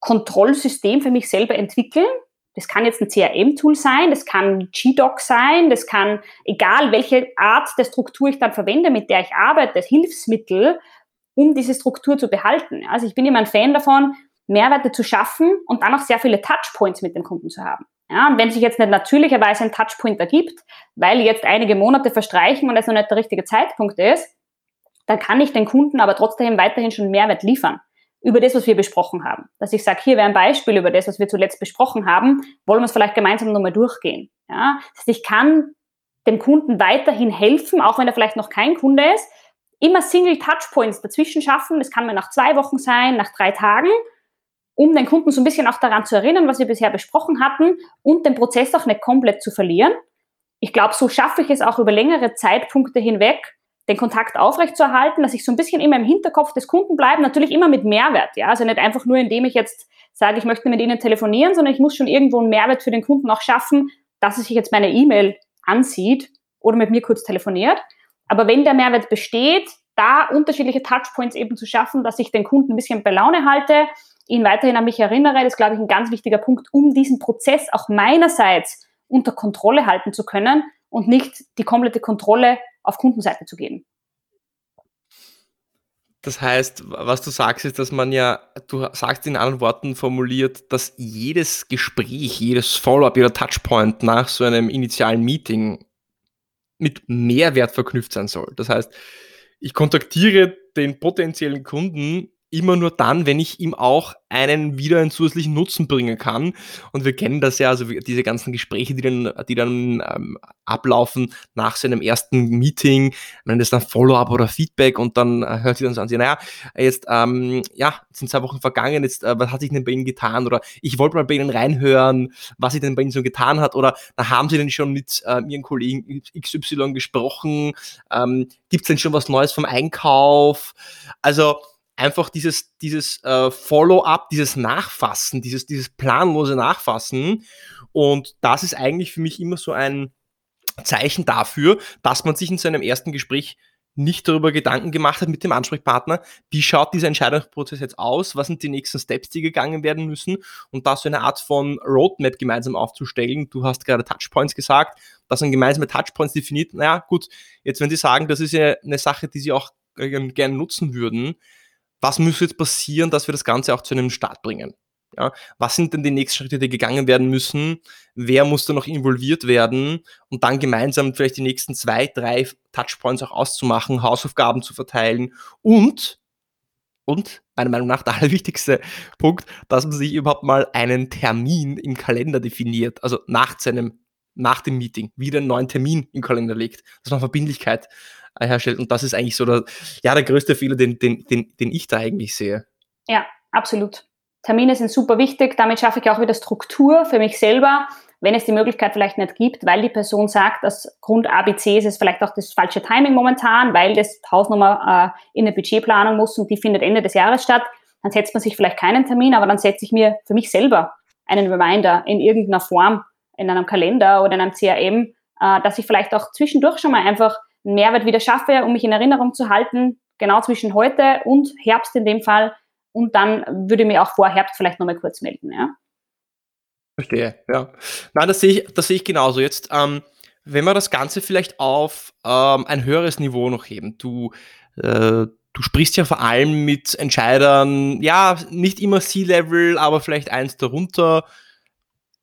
Kontrollsystem für mich selber entwickeln. Das kann jetzt ein CRM-Tool sein, das kann GDoc sein, das kann, egal welche Art der Struktur ich dann verwende, mit der ich arbeite, das Hilfsmittel, um diese Struktur zu behalten. Also ich bin immer ein Fan davon, Mehrwerte zu schaffen und dann auch sehr viele Touchpoints mit dem Kunden zu haben. Ja, und wenn sich jetzt nicht natürlicherweise ein Touchpoint ergibt, weil jetzt einige Monate verstreichen und es noch nicht der richtige Zeitpunkt ist, dann kann ich den Kunden aber trotzdem weiterhin schon Mehrwert liefern über das, was wir besprochen haben. Dass ich sage, hier wäre ein Beispiel über das, was wir zuletzt besprochen haben, wollen wir es vielleicht gemeinsam nochmal durchgehen. Ja? Das ich kann dem Kunden weiterhin helfen, auch wenn er vielleicht noch kein Kunde ist, immer Single Touchpoints dazwischen schaffen. Das kann man nach zwei Wochen sein, nach drei Tagen, um den Kunden so ein bisschen auch daran zu erinnern, was wir bisher besprochen hatten und den Prozess auch nicht komplett zu verlieren, ich glaube, so schaffe ich es auch über längere Zeitpunkte hinweg, den Kontakt aufrechtzuerhalten, dass ich so ein bisschen immer im Hinterkopf des Kunden bleibe, natürlich immer mit Mehrwert, ja, also nicht einfach nur, indem ich jetzt sage, ich möchte mit ihnen telefonieren, sondern ich muss schon irgendwo einen Mehrwert für den Kunden auch schaffen, dass er sich jetzt meine E-Mail ansieht oder mit mir kurz telefoniert. Aber wenn der Mehrwert besteht, da unterschiedliche Touchpoints eben zu schaffen, dass ich den Kunden ein bisschen bei Laune halte, ihn weiterhin an mich erinnere, das ist, glaube ich, ein ganz wichtiger Punkt, um diesen Prozess auch meinerseits unter Kontrolle halten zu können und nicht die komplette Kontrolle auf Kundenseite zu geben. Das heißt, was du sagst, ist, dass man ja, du sagst in anderen Worten formuliert, dass jedes Gespräch, jedes Follow-up, jeder Touchpoint nach so einem initialen Meeting mit Mehrwert verknüpft sein soll. Das heißt, ich kontaktiere den potenziellen Kunden immer nur dann, wenn ich ihm auch einen wieder einen zusätzlichen Nutzen bringen kann. Und wir kennen das ja, also diese ganzen Gespräche, die dann, die dann ähm, ablaufen nach so einem ersten Meeting, wenn das dann Follow-up oder Feedback und dann äh, hört sie dann so an, sie, naja, jetzt, ähm, ja, sind zwei Wochen vergangen, jetzt, äh, was hat sich denn bei Ihnen getan? Oder ich wollte mal bei Ihnen reinhören, was sich denn bei Ihnen so getan hat. Oder na, haben Sie denn schon mit äh, Ihren Kollegen XY gesprochen? Ähm, Gibt es denn schon was Neues vom Einkauf? Also, einfach dieses, dieses äh, Follow-up, dieses Nachfassen, dieses, dieses planlose Nachfassen. Und das ist eigentlich für mich immer so ein Zeichen dafür, dass man sich in seinem ersten Gespräch nicht darüber Gedanken gemacht hat mit dem Ansprechpartner, wie schaut dieser Entscheidungsprozess jetzt aus, was sind die nächsten Steps, die gegangen werden müssen und da so eine Art von Roadmap gemeinsam aufzustellen. Du hast gerade Touchpoints gesagt, dass man gemeinsame Touchpoints definiert. Naja, gut, jetzt wenn Sie sagen, das ist ja eine Sache, die Sie auch äh, gerne nutzen würden, was muss jetzt passieren, dass wir das Ganze auch zu einem Start bringen? Ja, was sind denn die nächsten Schritte, die gegangen werden müssen? Wer muss da noch involviert werden? Und dann gemeinsam vielleicht die nächsten zwei, drei Touchpoints auch auszumachen, Hausaufgaben zu verteilen und, und meiner Meinung nach der allerwichtigste Punkt, dass man sich überhaupt mal einen Termin im Kalender definiert, also nach seinem, nach dem Meeting, wieder einen neuen Termin im Kalender legt, dass man Verbindlichkeit äh, herstellt. Und das ist eigentlich so der, ja, der größte Fehler, den, den, den, den ich da eigentlich sehe. Ja, absolut. Termine sind super wichtig. Damit schaffe ich auch wieder Struktur für mich selber, wenn es die Möglichkeit vielleicht nicht gibt, weil die Person sagt, dass Grund ABC ist es vielleicht auch das falsche Timing momentan, weil das Hausnummer äh, in eine Budgetplanung muss und die findet Ende des Jahres statt. Dann setzt man sich vielleicht keinen Termin, aber dann setze ich mir für mich selber einen Reminder in irgendeiner Form, in einem Kalender oder in einem CRM, äh, dass ich vielleicht auch zwischendurch schon mal einfach einen Mehrwert wieder schaffe, um mich in Erinnerung zu halten, genau zwischen heute und Herbst in dem Fall. Und dann würde ich mir auch vor Herbst vielleicht nochmal kurz melden. Ja. Verstehe, ja. Nein, das sehe ich, das sehe ich genauso. Jetzt, ähm, wenn wir das Ganze vielleicht auf ähm, ein höheres Niveau noch heben, du, äh, du sprichst ja vor allem mit Entscheidern, ja, nicht immer C-Level, aber vielleicht eins darunter.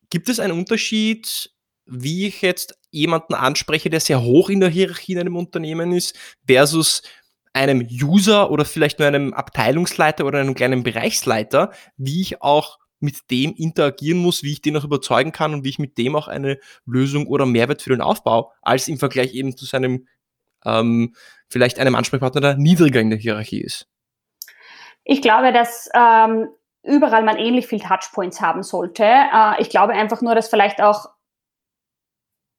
Gibt es einen Unterschied, wie ich jetzt jemanden anspreche, der sehr hoch in der Hierarchie in einem Unternehmen ist, versus einem User oder vielleicht nur einem Abteilungsleiter oder einem kleinen Bereichsleiter, wie ich auch mit dem interagieren muss, wie ich den auch überzeugen kann und wie ich mit dem auch eine Lösung oder Mehrwert für den Aufbau, als im Vergleich eben zu seinem ähm, vielleicht einem Ansprechpartner, der niedriger in der Hierarchie ist. Ich glaube, dass ähm, überall man ähnlich viel Touchpoints haben sollte. Äh, ich glaube einfach nur, dass vielleicht auch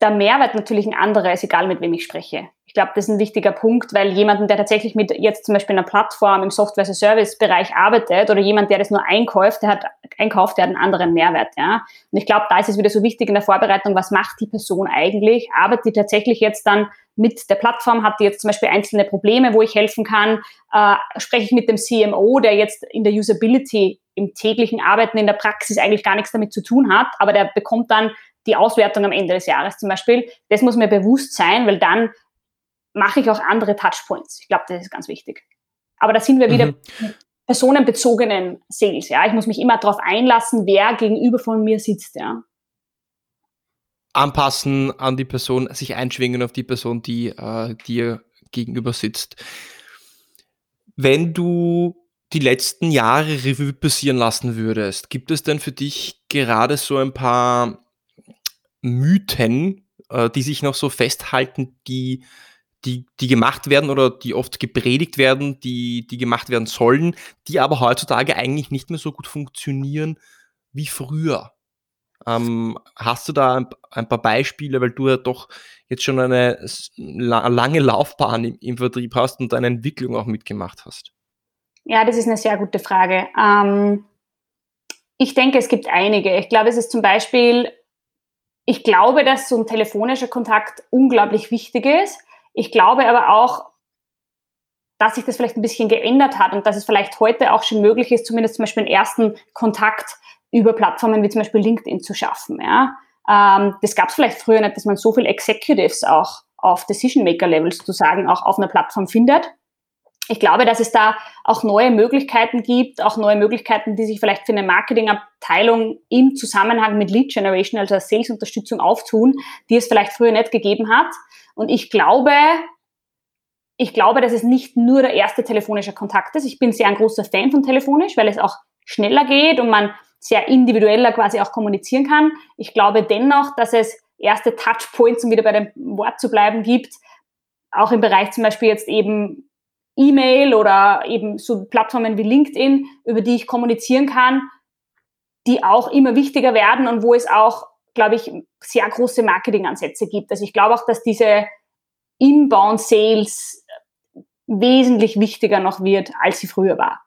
der Mehrwert natürlich ein anderer ist, egal mit wem ich spreche. Ich glaube, das ist ein wichtiger Punkt, weil jemanden, der tatsächlich mit jetzt zum Beispiel einer Plattform im Software-Service-Bereich arbeitet oder jemand, der das nur einkauft, der hat einkauft, der hat einen anderen Mehrwert. Ja? Und ich glaube, da ist es wieder so wichtig in der Vorbereitung, was macht die Person eigentlich? Arbeitet die tatsächlich jetzt dann mit der Plattform? Hat die jetzt zum Beispiel einzelne Probleme, wo ich helfen kann? Äh, spreche ich mit dem CMO, der jetzt in der Usability im täglichen Arbeiten in der Praxis eigentlich gar nichts damit zu tun hat, aber der bekommt dann die Auswertung am Ende des Jahres zum Beispiel. Das muss mir bewusst sein, weil dann mache ich auch andere Touchpoints. Ich glaube, das ist ganz wichtig. Aber da sind wir wieder mhm. personenbezogenen Sales. Ja, ich muss mich immer darauf einlassen, wer gegenüber von mir sitzt. Ja. Anpassen an die Person, sich einschwingen auf die Person, die äh, dir gegenüber sitzt. Wenn du die letzten Jahre Revue passieren lassen würdest, gibt es denn für dich gerade so ein paar Mythen, äh, die sich noch so festhalten, die, die, die gemacht werden oder die oft gepredigt werden, die, die gemacht werden sollen, die aber heutzutage eigentlich nicht mehr so gut funktionieren wie früher. Ähm, hast du da ein, paar Beispiele, weil du ja doch jetzt schon eine lange Laufbahn im, im, Vertrieb hast und eine Entwicklung auch mitgemacht hast? Ja, das ist eine sehr gute Frage. Ähm, ich denke, es gibt einige. Ich glaube, es ist zum Beispiel, ich glaube, dass so ein telefonischer Kontakt unglaublich wichtig ist. Ich glaube aber auch, dass sich das vielleicht ein bisschen geändert hat und dass es vielleicht heute auch schon möglich ist, zumindest zum Beispiel einen ersten Kontakt über Plattformen wie zum Beispiel LinkedIn zu schaffen. Ja? Ähm, das gab es vielleicht früher nicht, dass man so viel Executives auch auf Decision-Maker-Level sozusagen auch auf einer Plattform findet. Ich glaube, dass es da auch neue Möglichkeiten gibt, auch neue Möglichkeiten, die sich vielleicht für eine Marketingabteilung im Zusammenhang mit Lead Generation, also als Sales-Unterstützung auftun, die es vielleicht früher nicht gegeben hat. Und ich glaube, ich glaube, dass es nicht nur der erste telefonische Kontakt ist. Ich bin sehr ein großer Fan von telefonisch, weil es auch schneller geht und man sehr individueller quasi auch kommunizieren kann. Ich glaube dennoch, dass es erste Touchpoints, um wieder bei dem Wort zu bleiben, gibt, auch im Bereich zum Beispiel jetzt eben E-Mail oder eben so Plattformen wie LinkedIn, über die ich kommunizieren kann, die auch immer wichtiger werden und wo es auch, glaube ich, sehr große Marketingansätze gibt. Also ich glaube auch, dass diese Inbound Sales wesentlich wichtiger noch wird, als sie früher war.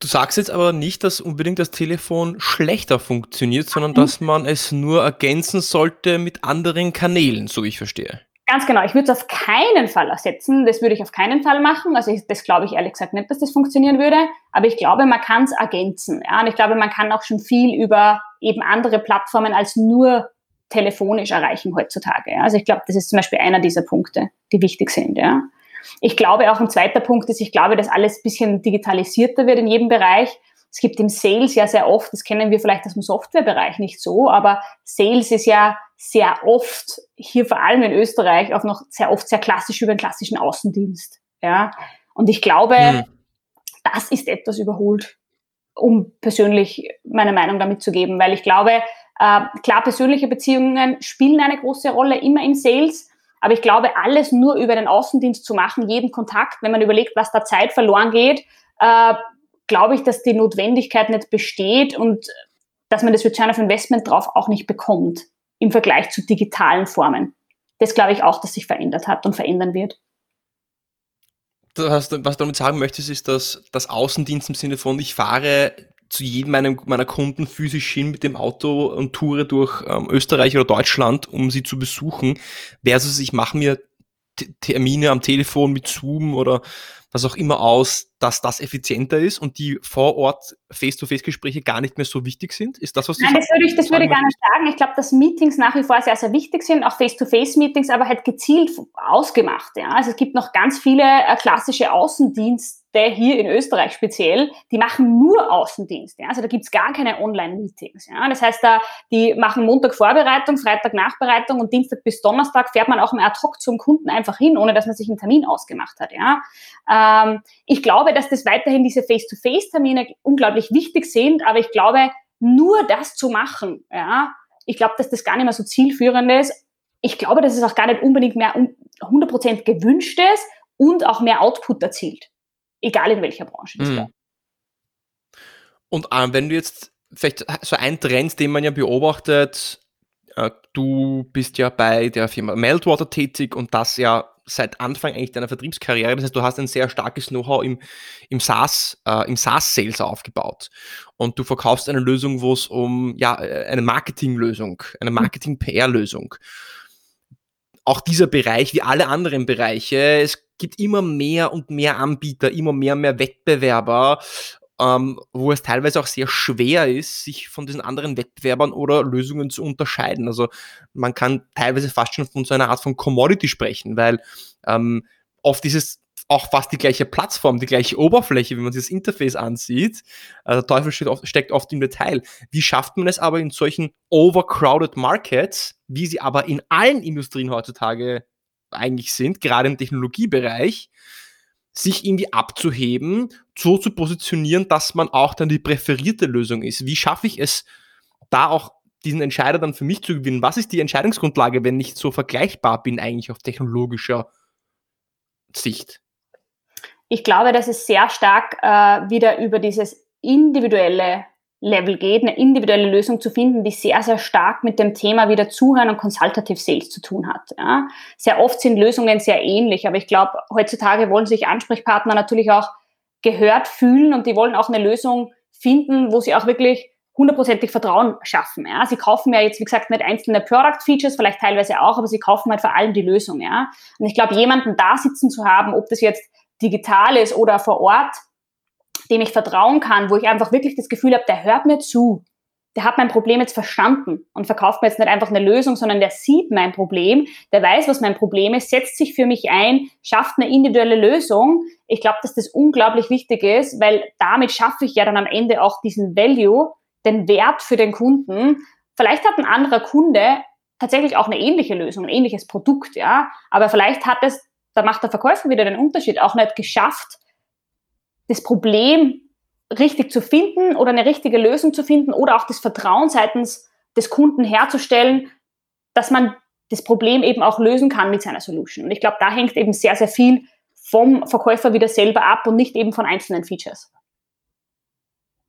Du sagst jetzt aber nicht, dass unbedingt das Telefon schlechter funktioniert, sondern dass man es nur ergänzen sollte mit anderen Kanälen, so ich verstehe. Ganz genau. Ich würde es auf keinen Fall ersetzen. Das würde ich auf keinen Fall machen. Also ich, das glaube ich ehrlich gesagt nicht, dass das funktionieren würde. Aber ich glaube, man kann es ergänzen. Ja? Und ich glaube, man kann auch schon viel über eben andere Plattformen als nur telefonisch erreichen heutzutage. Also ich glaube, das ist zum Beispiel einer dieser Punkte, die wichtig sind. Ja. Ich glaube auch ein zweiter Punkt ist, ich glaube, dass alles ein bisschen digitalisierter wird in jedem Bereich. Es gibt im Sales ja sehr oft, das kennen wir vielleicht aus dem Softwarebereich nicht so, aber Sales ist ja sehr oft, hier vor allem in Österreich, auch noch sehr oft sehr klassisch über den klassischen Außendienst. Ja. Und ich glaube, mhm. das ist etwas überholt, um persönlich meine Meinung damit zu geben, weil ich glaube, äh, klar, persönliche Beziehungen spielen eine große Rolle immer im Sales, aber ich glaube, alles nur über den Außendienst zu machen, jeden Kontakt, wenn man überlegt, was da Zeit verloren geht, äh, glaube ich, dass die Notwendigkeit nicht besteht und dass man das Return of Investment drauf auch nicht bekommt im Vergleich zu digitalen Formen. Das glaube ich auch, dass sich verändert hat und verändern wird. Das was du damit sagen möchtest, ist, dass das Außendienst im Sinne von, ich fahre zu jedem meiner, meiner Kunden physisch hin mit dem Auto und toure durch ähm, Österreich oder Deutschland, um sie zu besuchen, versus ich mache mir Termine am Telefon mit Zoom oder was auch immer aus, dass das effizienter ist und die vor Ort Face-to-Face-Gespräche gar nicht mehr so wichtig sind? Ist das, was du Nein, das würde ich, das würde ich gar nicht sagen. Ich glaube, dass Meetings nach wie vor sehr, sehr wichtig sind, auch Face-to-Face-Meetings, aber halt gezielt ausgemacht. Ja? Also es gibt noch ganz viele äh, klassische Außendienste hier in Österreich speziell, die machen nur Außendienst. Ja? Also da gibt's gar keine Online-Meetings. Ja? Das heißt, da, die machen Montag Vorbereitung, Freitag Nachbereitung und Dienstag bis Donnerstag fährt man auch im Ad-Hoc zum Kunden einfach hin, ohne dass man sich einen Termin ausgemacht hat. Ja? Ähm, ich glaube, dass das weiterhin diese Face-to-Face-Termine unglaublich wichtig sind, aber ich glaube, nur das zu machen, ja, ich glaube, dass das gar nicht mehr so zielführend ist. Ich glaube, dass es auch gar nicht unbedingt mehr 100% gewünscht ist und auch mehr Output erzielt. Egal in welcher Branche das mhm. Und ähm, wenn du jetzt vielleicht so ein Trend, den man ja beobachtet, äh, du bist ja bei der Firma Meltwater tätig und das ja seit Anfang eigentlich deiner Vertriebskarriere. Das heißt, du hast ein sehr starkes Know-how im, im SaaS, äh, im SaaS-Sales aufgebaut. Und du verkaufst eine Lösung, wo es um ja, äh, eine Marketinglösung, eine hm. Marketing-PR-Lösung. Auch dieser Bereich, wie alle anderen Bereiche, es gibt immer mehr und mehr Anbieter, immer mehr und mehr Wettbewerber ähm, wo es teilweise auch sehr schwer ist, sich von diesen anderen Wettbewerbern oder Lösungen zu unterscheiden. Also man kann teilweise fast schon von so einer Art von Commodity sprechen, weil ähm, oft ist es auch fast die gleiche Plattform, die gleiche Oberfläche, wenn man sich das Interface ansieht. Also der Teufel steckt oft, steckt oft im Detail. Wie schafft man es aber in solchen overcrowded Markets, wie sie aber in allen Industrien heutzutage eigentlich sind, gerade im Technologiebereich, sich irgendwie abzuheben, so zu positionieren, dass man auch dann die präferierte Lösung ist. Wie schaffe ich es, da auch diesen Entscheider dann für mich zu gewinnen? Was ist die Entscheidungsgrundlage, wenn ich so vergleichbar bin eigentlich auf technologischer Sicht? Ich glaube, dass es sehr stark äh, wieder über dieses individuelle Level geht, eine individuelle Lösung zu finden, die sehr, sehr stark mit dem Thema wieder Zuhören und Consultative Sales zu tun hat. Ja. Sehr oft sind Lösungen sehr ähnlich, aber ich glaube, heutzutage wollen sich Ansprechpartner natürlich auch gehört fühlen und die wollen auch eine Lösung finden, wo sie auch wirklich hundertprozentig Vertrauen schaffen. Ja. Sie kaufen ja jetzt, wie gesagt, nicht einzelne Product Features, vielleicht teilweise auch, aber sie kaufen halt vor allem die Lösung. Ja. Und ich glaube, jemanden da sitzen zu haben, ob das jetzt digital ist oder vor Ort, dem ich vertrauen kann, wo ich einfach wirklich das Gefühl habe, der hört mir zu, der hat mein Problem jetzt verstanden und verkauft mir jetzt nicht einfach eine Lösung, sondern der sieht mein Problem, der weiß, was mein Problem ist, setzt sich für mich ein, schafft eine individuelle Lösung. Ich glaube, dass das unglaublich wichtig ist, weil damit schaffe ich ja dann am Ende auch diesen Value, den Wert für den Kunden. Vielleicht hat ein anderer Kunde tatsächlich auch eine ähnliche Lösung, ein ähnliches Produkt, ja, aber vielleicht hat es, da macht der Verkäufer wieder den Unterschied, auch nicht geschafft, das Problem richtig zu finden oder eine richtige Lösung zu finden oder auch das Vertrauen seitens des Kunden herzustellen, dass man das Problem eben auch lösen kann mit seiner Solution. Und ich glaube, da hängt eben sehr, sehr viel vom Verkäufer wieder selber ab und nicht eben von einzelnen Features.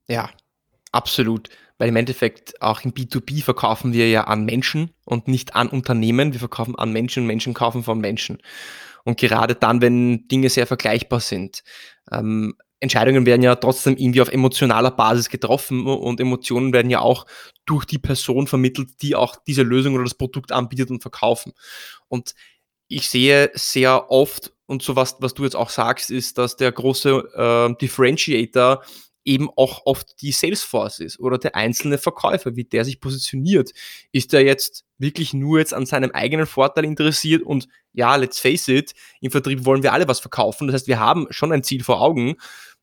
Ja, absolut. Weil im Endeffekt auch im B2B verkaufen wir ja an Menschen und nicht an Unternehmen. Wir verkaufen an Menschen und Menschen kaufen von Menschen. Und gerade dann, wenn Dinge sehr vergleichbar sind. Ähm, Entscheidungen werden ja trotzdem irgendwie auf emotionaler Basis getroffen und Emotionen werden ja auch durch die Person vermittelt, die auch diese Lösung oder das Produkt anbietet und verkaufen. Und ich sehe sehr oft, und so was, was du jetzt auch sagst, ist, dass der große äh, Differentiator eben auch oft die Salesforce ist oder der einzelne Verkäufer, wie der sich positioniert. Ist er jetzt wirklich nur jetzt an seinem eigenen Vorteil interessiert und ja, let's face it, im Vertrieb wollen wir alle was verkaufen. Das heißt, wir haben schon ein Ziel vor Augen,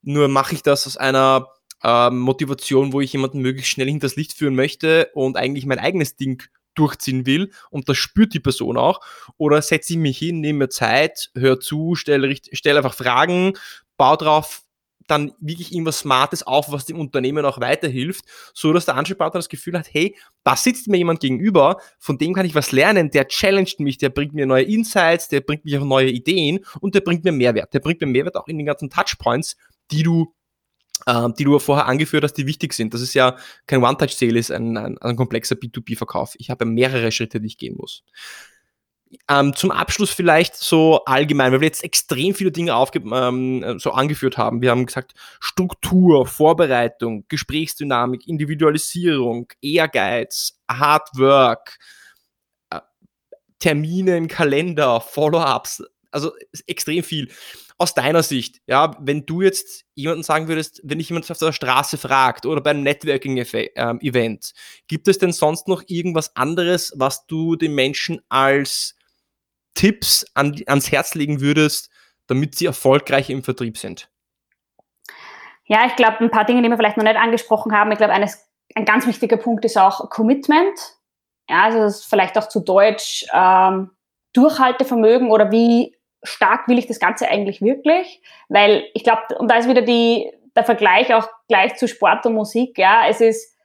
nur mache ich das aus einer äh, Motivation, wo ich jemanden möglichst schnell hinters Licht führen möchte und eigentlich mein eigenes Ding durchziehen will und das spürt die Person auch oder setze ich mich hin, nehme mir Zeit, hör zu, stelle stell einfach Fragen, baue drauf dann wirklich irgendwas Smartes auf, was dem Unternehmen auch weiterhilft, so dass der Ansprechpartner das Gefühl hat, hey, da sitzt mir jemand gegenüber, von dem kann ich was lernen, der challenged mich, der bringt mir neue Insights, der bringt mich auf neue Ideen und der bringt mir Mehrwert. Der bringt mir Mehrwert auch in den ganzen Touchpoints, die du äh, die du vorher angeführt hast, die wichtig sind. Das ist ja kein One-Touch-Sale, ist ein, ein, ein komplexer B2B-Verkauf. Ich habe mehrere Schritte, die ich gehen muss. Ähm, zum Abschluss vielleicht so allgemein, weil wir jetzt extrem viele Dinge ähm, so angeführt haben. Wir haben gesagt, Struktur, Vorbereitung, Gesprächsdynamik, Individualisierung, Ehrgeiz, Hard Work, äh, Termine Kalender, Follow-ups, also extrem viel. Aus deiner Sicht, ja, wenn du jetzt jemanden sagen würdest, wenn dich jemand auf der Straße fragt oder beim Networking-Event, ähm, gibt es denn sonst noch irgendwas anderes, was du den Menschen als Tipps an, ans Herz legen würdest, damit sie erfolgreich im Vertrieb sind? Ja, ich glaube, ein paar Dinge, die wir vielleicht noch nicht angesprochen haben. Ich glaube, ein ganz wichtiger Punkt ist auch Commitment. Ja, also das ist vielleicht auch zu Deutsch ähm, Durchhaltevermögen oder wie stark will ich das Ganze eigentlich wirklich? Weil ich glaube, und da ist wieder die, der Vergleich auch gleich zu Sport und Musik. Ja, es ist,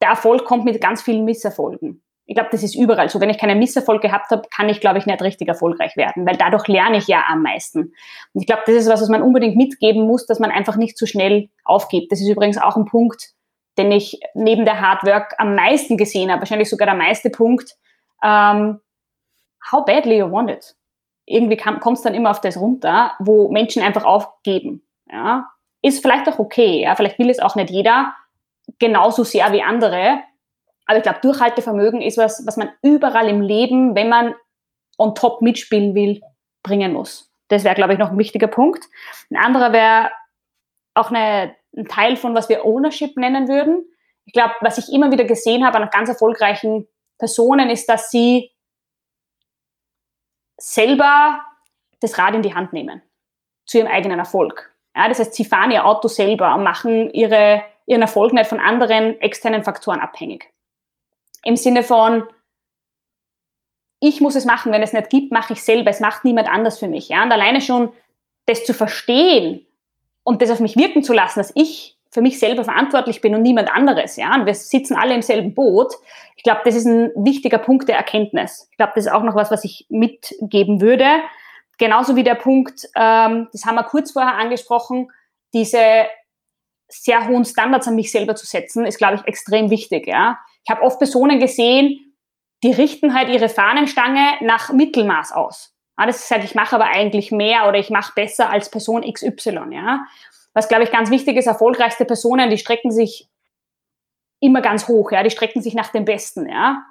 der Erfolg kommt mit ganz vielen Misserfolgen ich glaube, das ist überall so. Wenn ich keinen Misserfolg gehabt habe, kann ich, glaube ich, nicht richtig erfolgreich werden, weil dadurch lerne ich ja am meisten. Und ich glaube, das ist was, was man unbedingt mitgeben muss, dass man einfach nicht zu schnell aufgibt. Das ist übrigens auch ein Punkt, den ich neben der Hard Work am meisten gesehen habe, wahrscheinlich sogar der meiste Punkt. Ähm, how badly you want it. Irgendwie kommt es dann immer auf das runter, wo Menschen einfach aufgeben. Ja? Ist vielleicht auch okay. Ja? Vielleicht will es auch nicht jeder genauso sehr wie andere aber ich glaube, Durchhaltevermögen ist was, was man überall im Leben, wenn man on top mitspielen will, bringen muss. Das wäre, glaube ich, noch ein wichtiger Punkt. Ein anderer wäre auch eine, ein Teil von, was wir Ownership nennen würden. Ich glaube, was ich immer wieder gesehen habe an ganz erfolgreichen Personen, ist, dass sie selber das Rad in die Hand nehmen zu ihrem eigenen Erfolg. Ja, das heißt, sie fahren ihr Auto selber und machen ihre, ihren Erfolg nicht von anderen externen Faktoren abhängig im Sinne von, ich muss es machen, wenn es nicht gibt, mache ich selber, es macht niemand anders für mich. Ja? Und alleine schon das zu verstehen und das auf mich wirken zu lassen, dass ich für mich selber verantwortlich bin und niemand anderes. Ja? Und wir sitzen alle im selben Boot. Ich glaube, das ist ein wichtiger Punkt der Erkenntnis. Ich glaube, das ist auch noch was, was ich mitgeben würde. Genauso wie der Punkt, ähm, das haben wir kurz vorher angesprochen, diese sehr hohen Standards an mich selber zu setzen, ist, glaube ich, extrem wichtig. Ja? Ich habe oft Personen gesehen, die richten halt ihre Fahnenstange nach Mittelmaß aus. Ja, das ist halt, ich mache aber eigentlich mehr oder ich mache besser als Person XY. Ja? Was, glaube ich, ganz wichtig ist, erfolgreichste Personen, die strecken sich immer ganz hoch, ja, die strecken sich nach dem Besten, ja.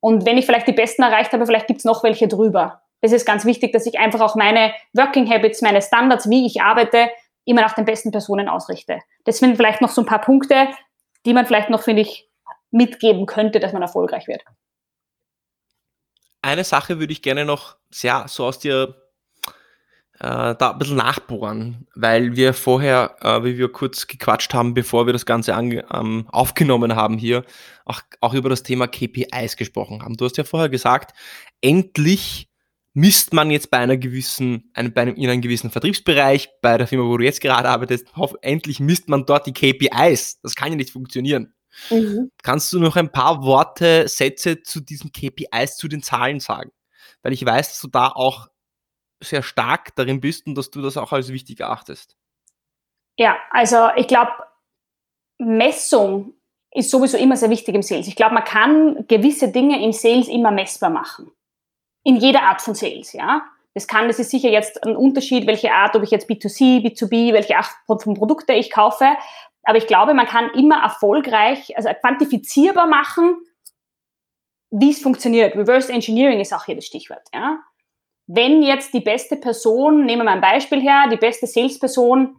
Und wenn ich vielleicht die Besten erreicht habe, vielleicht gibt's noch welche drüber. Es ist ganz wichtig, dass ich einfach auch meine Working Habits, meine Standards, wie ich arbeite, immer nach den besten Personen ausrichte. Das sind vielleicht noch so ein paar Punkte, die man vielleicht noch, finde ich, mitgeben könnte, dass man erfolgreich wird. Eine Sache würde ich gerne noch sehr so aus dir äh, da ein bisschen nachbohren, weil wir vorher, äh, wie wir kurz gequatscht haben, bevor wir das Ganze ähm, aufgenommen haben hier, auch, auch über das Thema KPIs gesprochen haben. Du hast ja vorher gesagt, endlich misst man jetzt bei einer gewissen, einem, bei einem, in einem gewissen Vertriebsbereich, bei der Firma, wo du jetzt gerade arbeitest, hoff, endlich misst man dort die KPIs. Das kann ja nicht funktionieren. Mhm. Kannst du noch ein paar Worte, Sätze zu diesen KPIs, zu den Zahlen sagen? Weil ich weiß, dass du da auch sehr stark darin bist und dass du das auch als wichtig erachtest. Ja, also ich glaube, Messung ist sowieso immer sehr wichtig im Sales. Ich glaube, man kann gewisse Dinge im Sales immer messbar machen. In jeder Art von Sales, ja. Das kann, das ist sicher jetzt ein Unterschied, welche Art, ob ich jetzt B2C, B2B, welche Art von Produkte ich kaufe. Aber ich glaube, man kann immer erfolgreich, also quantifizierbar machen, wie es funktioniert. Reverse Engineering ist auch hier das Stichwort, ja wenn jetzt die beste Person, nehmen wir mal ein Beispiel her, die beste Salesperson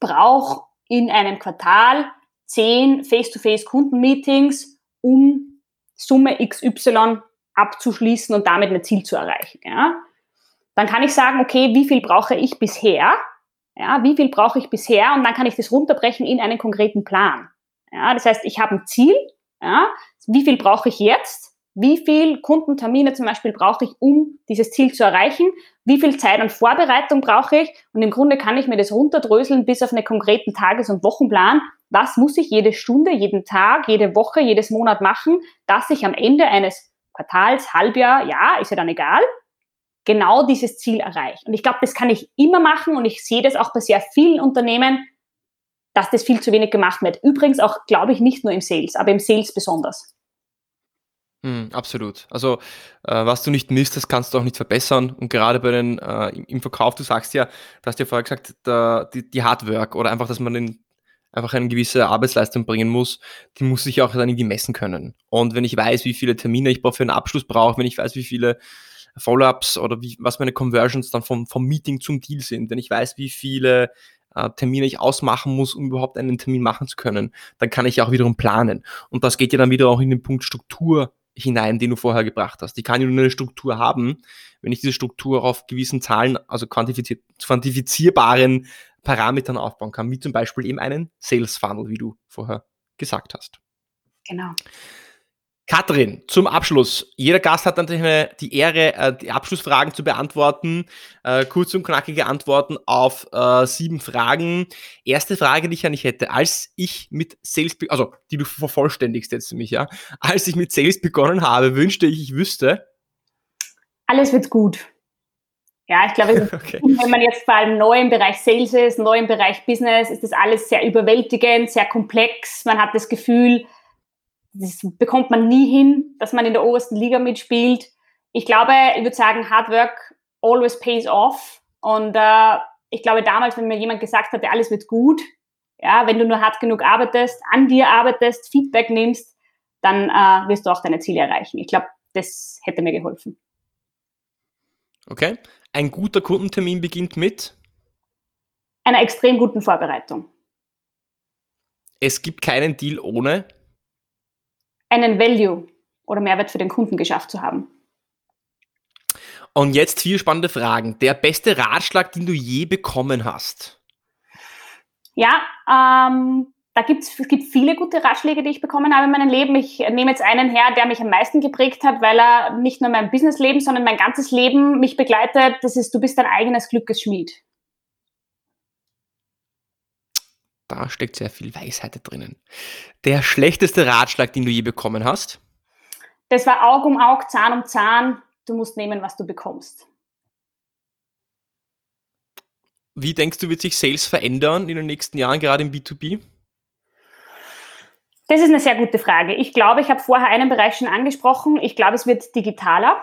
braucht in einem Quartal zehn Face-to-Face-Kundenmeetings, um Summe XY abzuschließen und damit ein Ziel zu erreichen. Ja? Dann kann ich sagen, okay, wie viel brauche ich bisher? Ja, wie viel brauche ich bisher? Und dann kann ich das runterbrechen in einen konkreten Plan. Ja, das heißt, ich habe ein Ziel. Ja, wie viel brauche ich jetzt? wie viel Kundentermine zum Beispiel brauche ich, um dieses Ziel zu erreichen, wie viel Zeit an Vorbereitung brauche ich und im Grunde kann ich mir das runterdröseln bis auf einen konkreten Tages- und Wochenplan. Was muss ich jede Stunde, jeden Tag, jede Woche, jedes Monat machen, dass ich am Ende eines Quartals, Halbjahr, ja, ist ja dann egal, genau dieses Ziel erreiche. Und ich glaube, das kann ich immer machen und ich sehe das auch bei sehr vielen Unternehmen, dass das viel zu wenig gemacht wird. Übrigens auch, glaube ich, nicht nur im Sales, aber im Sales besonders. Mhm, absolut. Also, äh, was du nicht misst, das kannst du auch nicht verbessern. Und gerade bei den, äh, im Verkauf, du sagst ja, du hast ja vorher gesagt, der, die, die Hardwork oder einfach, dass man den, einfach eine gewisse Arbeitsleistung bringen muss, die muss ich auch dann irgendwie messen können. Und wenn ich weiß, wie viele Termine ich für einen Abschluss brauche, wenn ich weiß, wie viele Follow-ups oder wie, was meine Conversions dann vom, vom Meeting zum Deal sind, wenn ich weiß, wie viele äh, Termine ich ausmachen muss, um überhaupt einen Termin machen zu können, dann kann ich auch wiederum planen. Und das geht ja dann wieder auch in den Punkt Struktur hinein, den du vorher gebracht hast. Ich kann ja nur eine Struktur haben, wenn ich diese Struktur auf gewissen Zahlen, also quantifizier quantifizierbaren Parametern aufbauen kann, wie zum Beispiel eben einen Sales Funnel, wie du vorher gesagt hast. Genau. Katrin, zum Abschluss. Jeder Gast hat natürlich die Ehre, äh, die Abschlussfragen zu beantworten. Äh, kurz und knackige Antworten auf äh, sieben Fragen. Erste Frage, die ich an dich hätte. Als ich mit Sales, also die du vervollständigst jetzt für mich, ja. Als ich mit Sales begonnen habe, wünschte ich, ich wüsste. Alles wird gut. Ja, ich glaube, okay. wenn man jetzt vor allem neu im Bereich Sales ist, neu im Bereich Business, ist das alles sehr überwältigend, sehr komplex. Man hat das Gefühl, das bekommt man nie hin, dass man in der obersten Liga mitspielt. Ich glaube, ich würde sagen, Hard Work always pays off. Und äh, ich glaube, damals, wenn mir jemand gesagt hatte, alles wird gut, ja, wenn du nur hart genug arbeitest, an dir arbeitest, Feedback nimmst, dann äh, wirst du auch deine Ziele erreichen. Ich glaube, das hätte mir geholfen. Okay. Ein guter Kundentermin beginnt mit? Einer extrem guten Vorbereitung. Es gibt keinen Deal ohne? Einen Value oder Mehrwert für den Kunden geschafft zu haben. Und jetzt vier spannende Fragen. Der beste Ratschlag, den du je bekommen hast? Ja, ähm, da gibt's, es gibt viele gute Ratschläge, die ich bekommen habe in meinem Leben. Ich nehme jetzt einen her, der mich am meisten geprägt hat, weil er nicht nur mein Businessleben, sondern mein ganzes Leben mich begleitet. Das ist, du bist dein eigenes Glückes Schmied. Da steckt sehr viel Weisheit drinnen. Der schlechteste Ratschlag, den du je bekommen hast? Das war Aug um Aug, Zahn um Zahn. Du musst nehmen, was du bekommst. Wie denkst du, wird sich Sales verändern in den nächsten Jahren, gerade im B2B? Das ist eine sehr gute Frage. Ich glaube, ich habe vorher einen Bereich schon angesprochen. Ich glaube, es wird digitaler,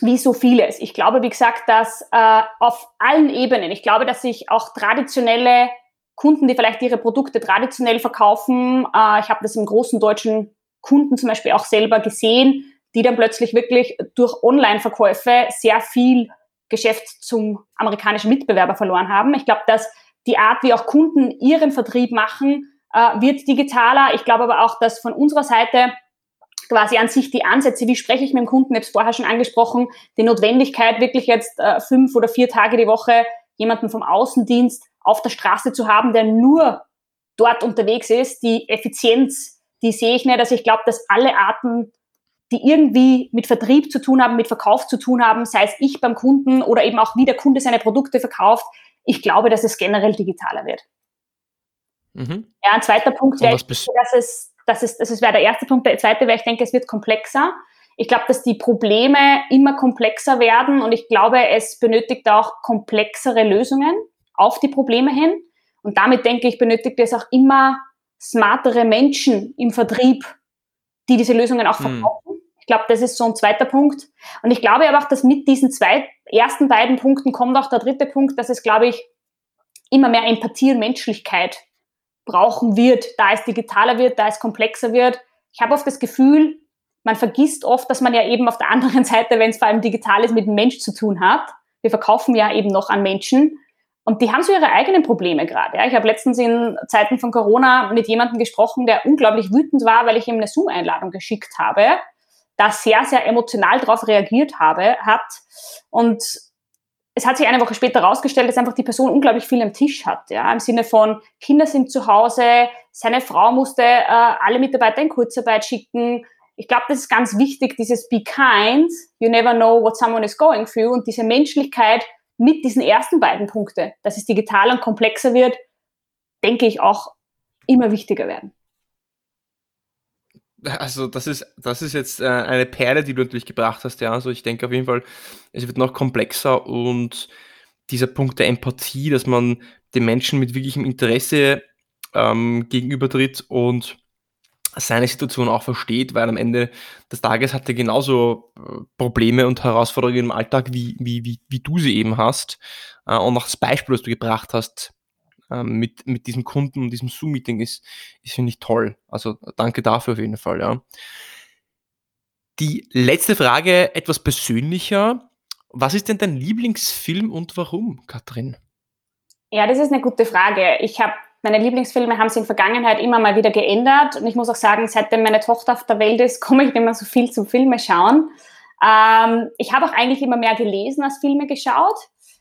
wie so vieles. Ich glaube, wie gesagt, dass äh, auf allen Ebenen, ich glaube, dass sich auch traditionelle Kunden, die vielleicht ihre Produkte traditionell verkaufen, äh, ich habe das im großen deutschen Kunden zum Beispiel auch selber gesehen, die dann plötzlich wirklich durch Online-Verkäufe sehr viel Geschäft zum amerikanischen Mitbewerber verloren haben. Ich glaube, dass die Art, wie auch Kunden ihren Vertrieb machen, äh, wird digitaler. Ich glaube aber auch, dass von unserer Seite quasi an sich die Ansätze, wie spreche ich mit dem Kunden, ich habe vorher schon angesprochen, die Notwendigkeit, wirklich jetzt äh, fünf oder vier Tage die Woche jemanden vom Außendienst auf der Straße zu haben, der nur dort unterwegs ist, die Effizienz, die sehe ich nicht. Also ich glaube, dass alle Arten, die irgendwie mit Vertrieb zu tun haben, mit Verkauf zu tun haben, sei es ich beim Kunden oder eben auch wie der Kunde seine Produkte verkauft, ich glaube, dass es generell digitaler wird. Mhm. Ja, ein zweiter Punkt wäre, dass es, das ist, das ist wäre der erste Punkt. Der zweite wäre, ich denke, es wird komplexer. Ich glaube, dass die Probleme immer komplexer werden und ich glaube, es benötigt auch komplexere Lösungen auf die Probleme hin. Und damit denke ich, benötigt es auch immer smartere Menschen im Vertrieb, die diese Lösungen auch hm. verkaufen. Hm. Ich glaube, das ist so ein zweiter Punkt. Und ich glaube aber auch, dass mit diesen zwei ersten beiden Punkten kommt auch der dritte Punkt, dass es, glaube ich, immer mehr Empathie und Menschlichkeit brauchen wird, da es digitaler wird, da es komplexer wird. Ich habe oft das Gefühl, man vergisst oft, dass man ja eben auf der anderen Seite, wenn es vor allem digital ist, mit dem Mensch zu tun hat. Wir verkaufen ja eben noch an Menschen. Und die haben so ihre eigenen Probleme gerade. Ja. Ich habe letztens in Zeiten von Corona mit jemandem gesprochen, der unglaublich wütend war, weil ich ihm eine Zoom-Einladung geschickt habe, da sehr, sehr emotional darauf reagiert habe, hat. Und es hat sich eine Woche später herausgestellt, dass einfach die Person unglaublich viel am Tisch hat. Ja, Im Sinne von, Kinder sind zu Hause, seine Frau musste äh, alle Mitarbeiter in Kurzarbeit schicken. Ich glaube, das ist ganz wichtig, dieses Be kind, you never know what someone is going through und diese Menschlichkeit mit diesen ersten beiden Punkten, dass es digital und komplexer wird, denke ich auch immer wichtiger werden. Also das ist, das ist jetzt äh, eine Perle, die du natürlich gebracht hast, ja. Also ich denke auf jeden Fall, es wird noch komplexer und dieser Punkt der Empathie, dass man den Menschen mit wirklichem Interesse ähm, gegenübertritt und seine Situation auch versteht, weil am Ende des Tages hat er genauso äh, Probleme und Herausforderungen im Alltag, wie, wie, wie, wie du sie eben hast. Äh, und auch das Beispiel, das du gebracht hast, ähm, mit, mit diesem Kunden und diesem Zoom-Meeting ist, ist finde ich toll. Also danke dafür auf jeden Fall, ja. Die letzte Frage, etwas persönlicher. Was ist denn dein Lieblingsfilm und warum, Katrin? Ja, das ist eine gute Frage. Ich habe meine Lieblingsfilme haben sich in Vergangenheit immer mal wieder geändert und ich muss auch sagen, seitdem meine Tochter auf der Welt ist, komme ich nicht mehr so viel zum Filme schauen. Ähm, ich habe auch eigentlich immer mehr gelesen als Filme geschaut.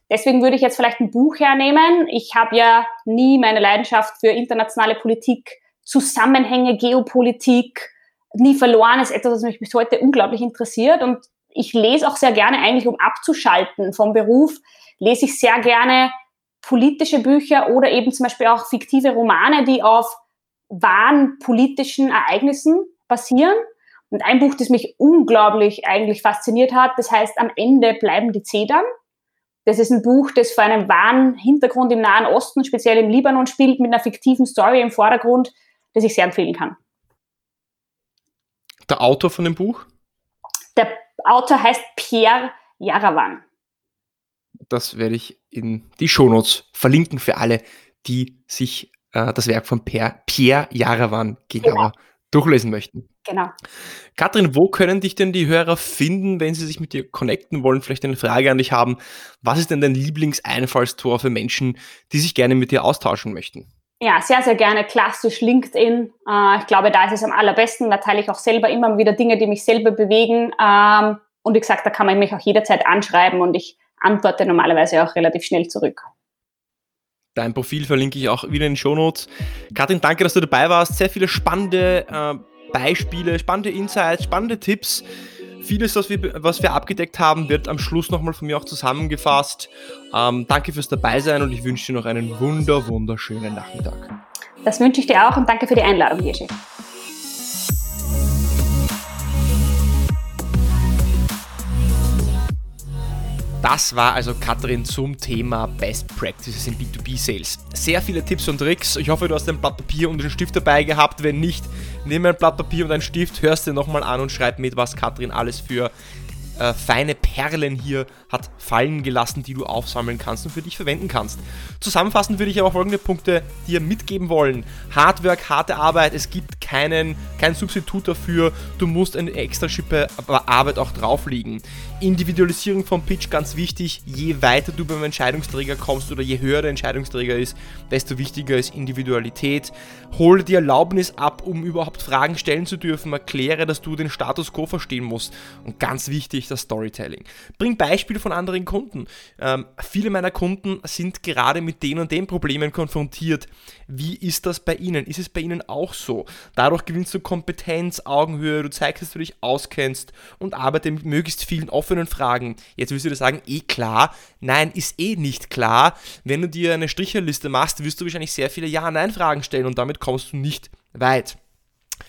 Deswegen würde ich jetzt vielleicht ein Buch hernehmen. Ich habe ja nie meine Leidenschaft für internationale Politik, Zusammenhänge, Geopolitik nie verloren. Das ist etwas, was mich bis heute unglaublich interessiert. Und ich lese auch sehr gerne eigentlich, um abzuschalten vom Beruf, lese ich sehr gerne politische Bücher oder eben zum Beispiel auch fiktive Romane, die auf wahren politischen Ereignissen basieren. Und ein Buch, das mich unglaublich eigentlich fasziniert hat, das heißt Am Ende bleiben die Zedern. Das ist ein Buch, das vor einem wahren Hintergrund im Nahen Osten, speziell im Libanon spielt, mit einer fiktiven Story im Vordergrund, das ich sehr empfehlen kann. Der Autor von dem Buch? Der Autor heißt Pierre Jarawan das werde ich in die Shownotes verlinken für alle, die sich äh, das Werk von Pierre, Pierre Jarawan genauer genau. durchlesen möchten. Genau. Katrin, wo können dich denn die Hörer finden, wenn sie sich mit dir connecten wollen, vielleicht eine Frage an dich haben? Was ist denn dein Lieblingseinfallstor für Menschen, die sich gerne mit dir austauschen möchten? Ja, sehr, sehr gerne klassisch LinkedIn. Äh, ich glaube, da ist es am allerbesten. Da teile ich auch selber immer wieder Dinge, die mich selber bewegen. Ähm, und wie gesagt, da kann man mich auch jederzeit anschreiben und ich antworte normalerweise auch relativ schnell zurück. Dein Profil verlinke ich auch wieder in den Shownotes. Katrin, danke, dass du dabei warst. Sehr viele spannende äh, Beispiele, spannende Insights, spannende Tipps. Vieles, was wir, was wir abgedeckt haben, wird am Schluss nochmal von mir auch zusammengefasst. Ähm, danke fürs Dabeisein und ich wünsche dir noch einen wunder, wunderschönen Nachmittag. Das wünsche ich dir auch und danke für die Einladung, Jerzy. Das war also Katrin zum Thema Best Practices in B2B Sales. Sehr viele Tipps und Tricks. Ich hoffe, du hast ein Blatt Papier und einen Stift dabei gehabt. Wenn nicht, nimm ein Blatt Papier und einen Stift, hörst dir nochmal an und schreib mit, was Katrin alles für äh, feine Perlen hier hat fallen gelassen, die du aufsammeln kannst und für dich verwenden kannst. Zusammenfassend würde ich aber folgende Punkte dir mitgeben wollen. Hardwork, harte Arbeit, es gibt keinen, kein Substitut dafür. Du musst eine extra Schippe Arbeit auch drauflegen. Individualisierung vom Pitch ganz wichtig. Je weiter du beim Entscheidungsträger kommst oder je höher der Entscheidungsträger ist, desto wichtiger ist Individualität. Hole die Erlaubnis ab, um überhaupt Fragen stellen zu dürfen. Erkläre, dass du den Status quo verstehen musst. Und ganz wichtig, das Storytelling. Bring Beispiele von anderen Kunden. Ähm, viele meiner Kunden sind gerade mit den und den Problemen konfrontiert. Wie ist das bei Ihnen? Ist es bei Ihnen auch so? Dadurch gewinnst du Kompetenz, Augenhöhe, du zeigst, dass du dich auskennst und arbeite mit möglichst vielen offenen Fragen. Jetzt wirst du dir sagen, eh klar. Nein, ist eh nicht klar. Wenn du dir eine Stricherliste machst, wirst du wahrscheinlich sehr viele Ja-Nein-Fragen stellen und damit kommst du nicht weit.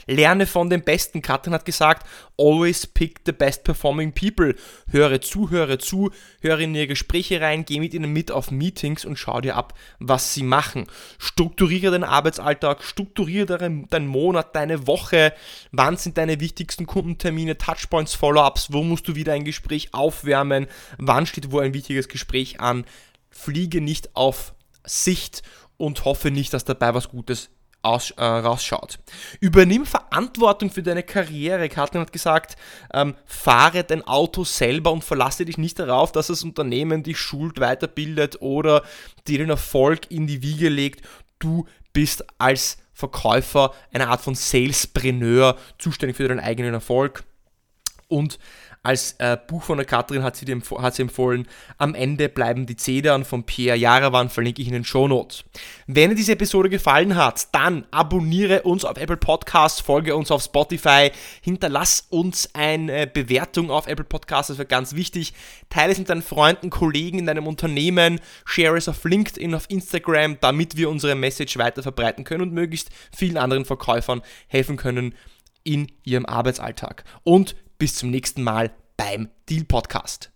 Lerne von den Besten. Katrin hat gesagt, always pick the best performing people. Höre zu, höre zu, höre in ihre Gespräche rein, geh mit ihnen mit auf Meetings und schau dir ab, was sie machen. Strukturiere deinen Arbeitsalltag, strukturiere deinen Monat, deine Woche. Wann sind deine wichtigsten Kundentermine, Touchpoints, Follow-ups? Wo musst du wieder ein Gespräch aufwärmen? Wann steht wo ein wichtiges Gespräch an? Fliege nicht auf Sicht und hoffe nicht, dass dabei was Gutes aus, äh, rausschaut. Übernimm Verantwortung für deine Karriere. Katrin hat gesagt, ähm, fahre dein Auto selber und verlasse dich nicht darauf, dass das Unternehmen dich schult, weiterbildet oder dir den Erfolg in die Wiege legt. Du bist als Verkäufer eine Art von Salespreneur zuständig für deinen eigenen Erfolg. Und als äh, Buch von der Katrin hat sie, dem, hat sie empfohlen, Am Ende bleiben die Zedern von Pierre Jarawan, verlinke ich in den Show Notes. Wenn dir diese Episode gefallen hat, dann abonniere uns auf Apple Podcasts, folge uns auf Spotify, hinterlass uns eine Bewertung auf Apple Podcasts, das wäre ganz wichtig. Teile es mit deinen Freunden, Kollegen in deinem Unternehmen, share es auf LinkedIn, auf Instagram, damit wir unsere Message weiter verbreiten können und möglichst vielen anderen Verkäufern helfen können in ihrem Arbeitsalltag. Und bis zum nächsten Mal beim Deal Podcast.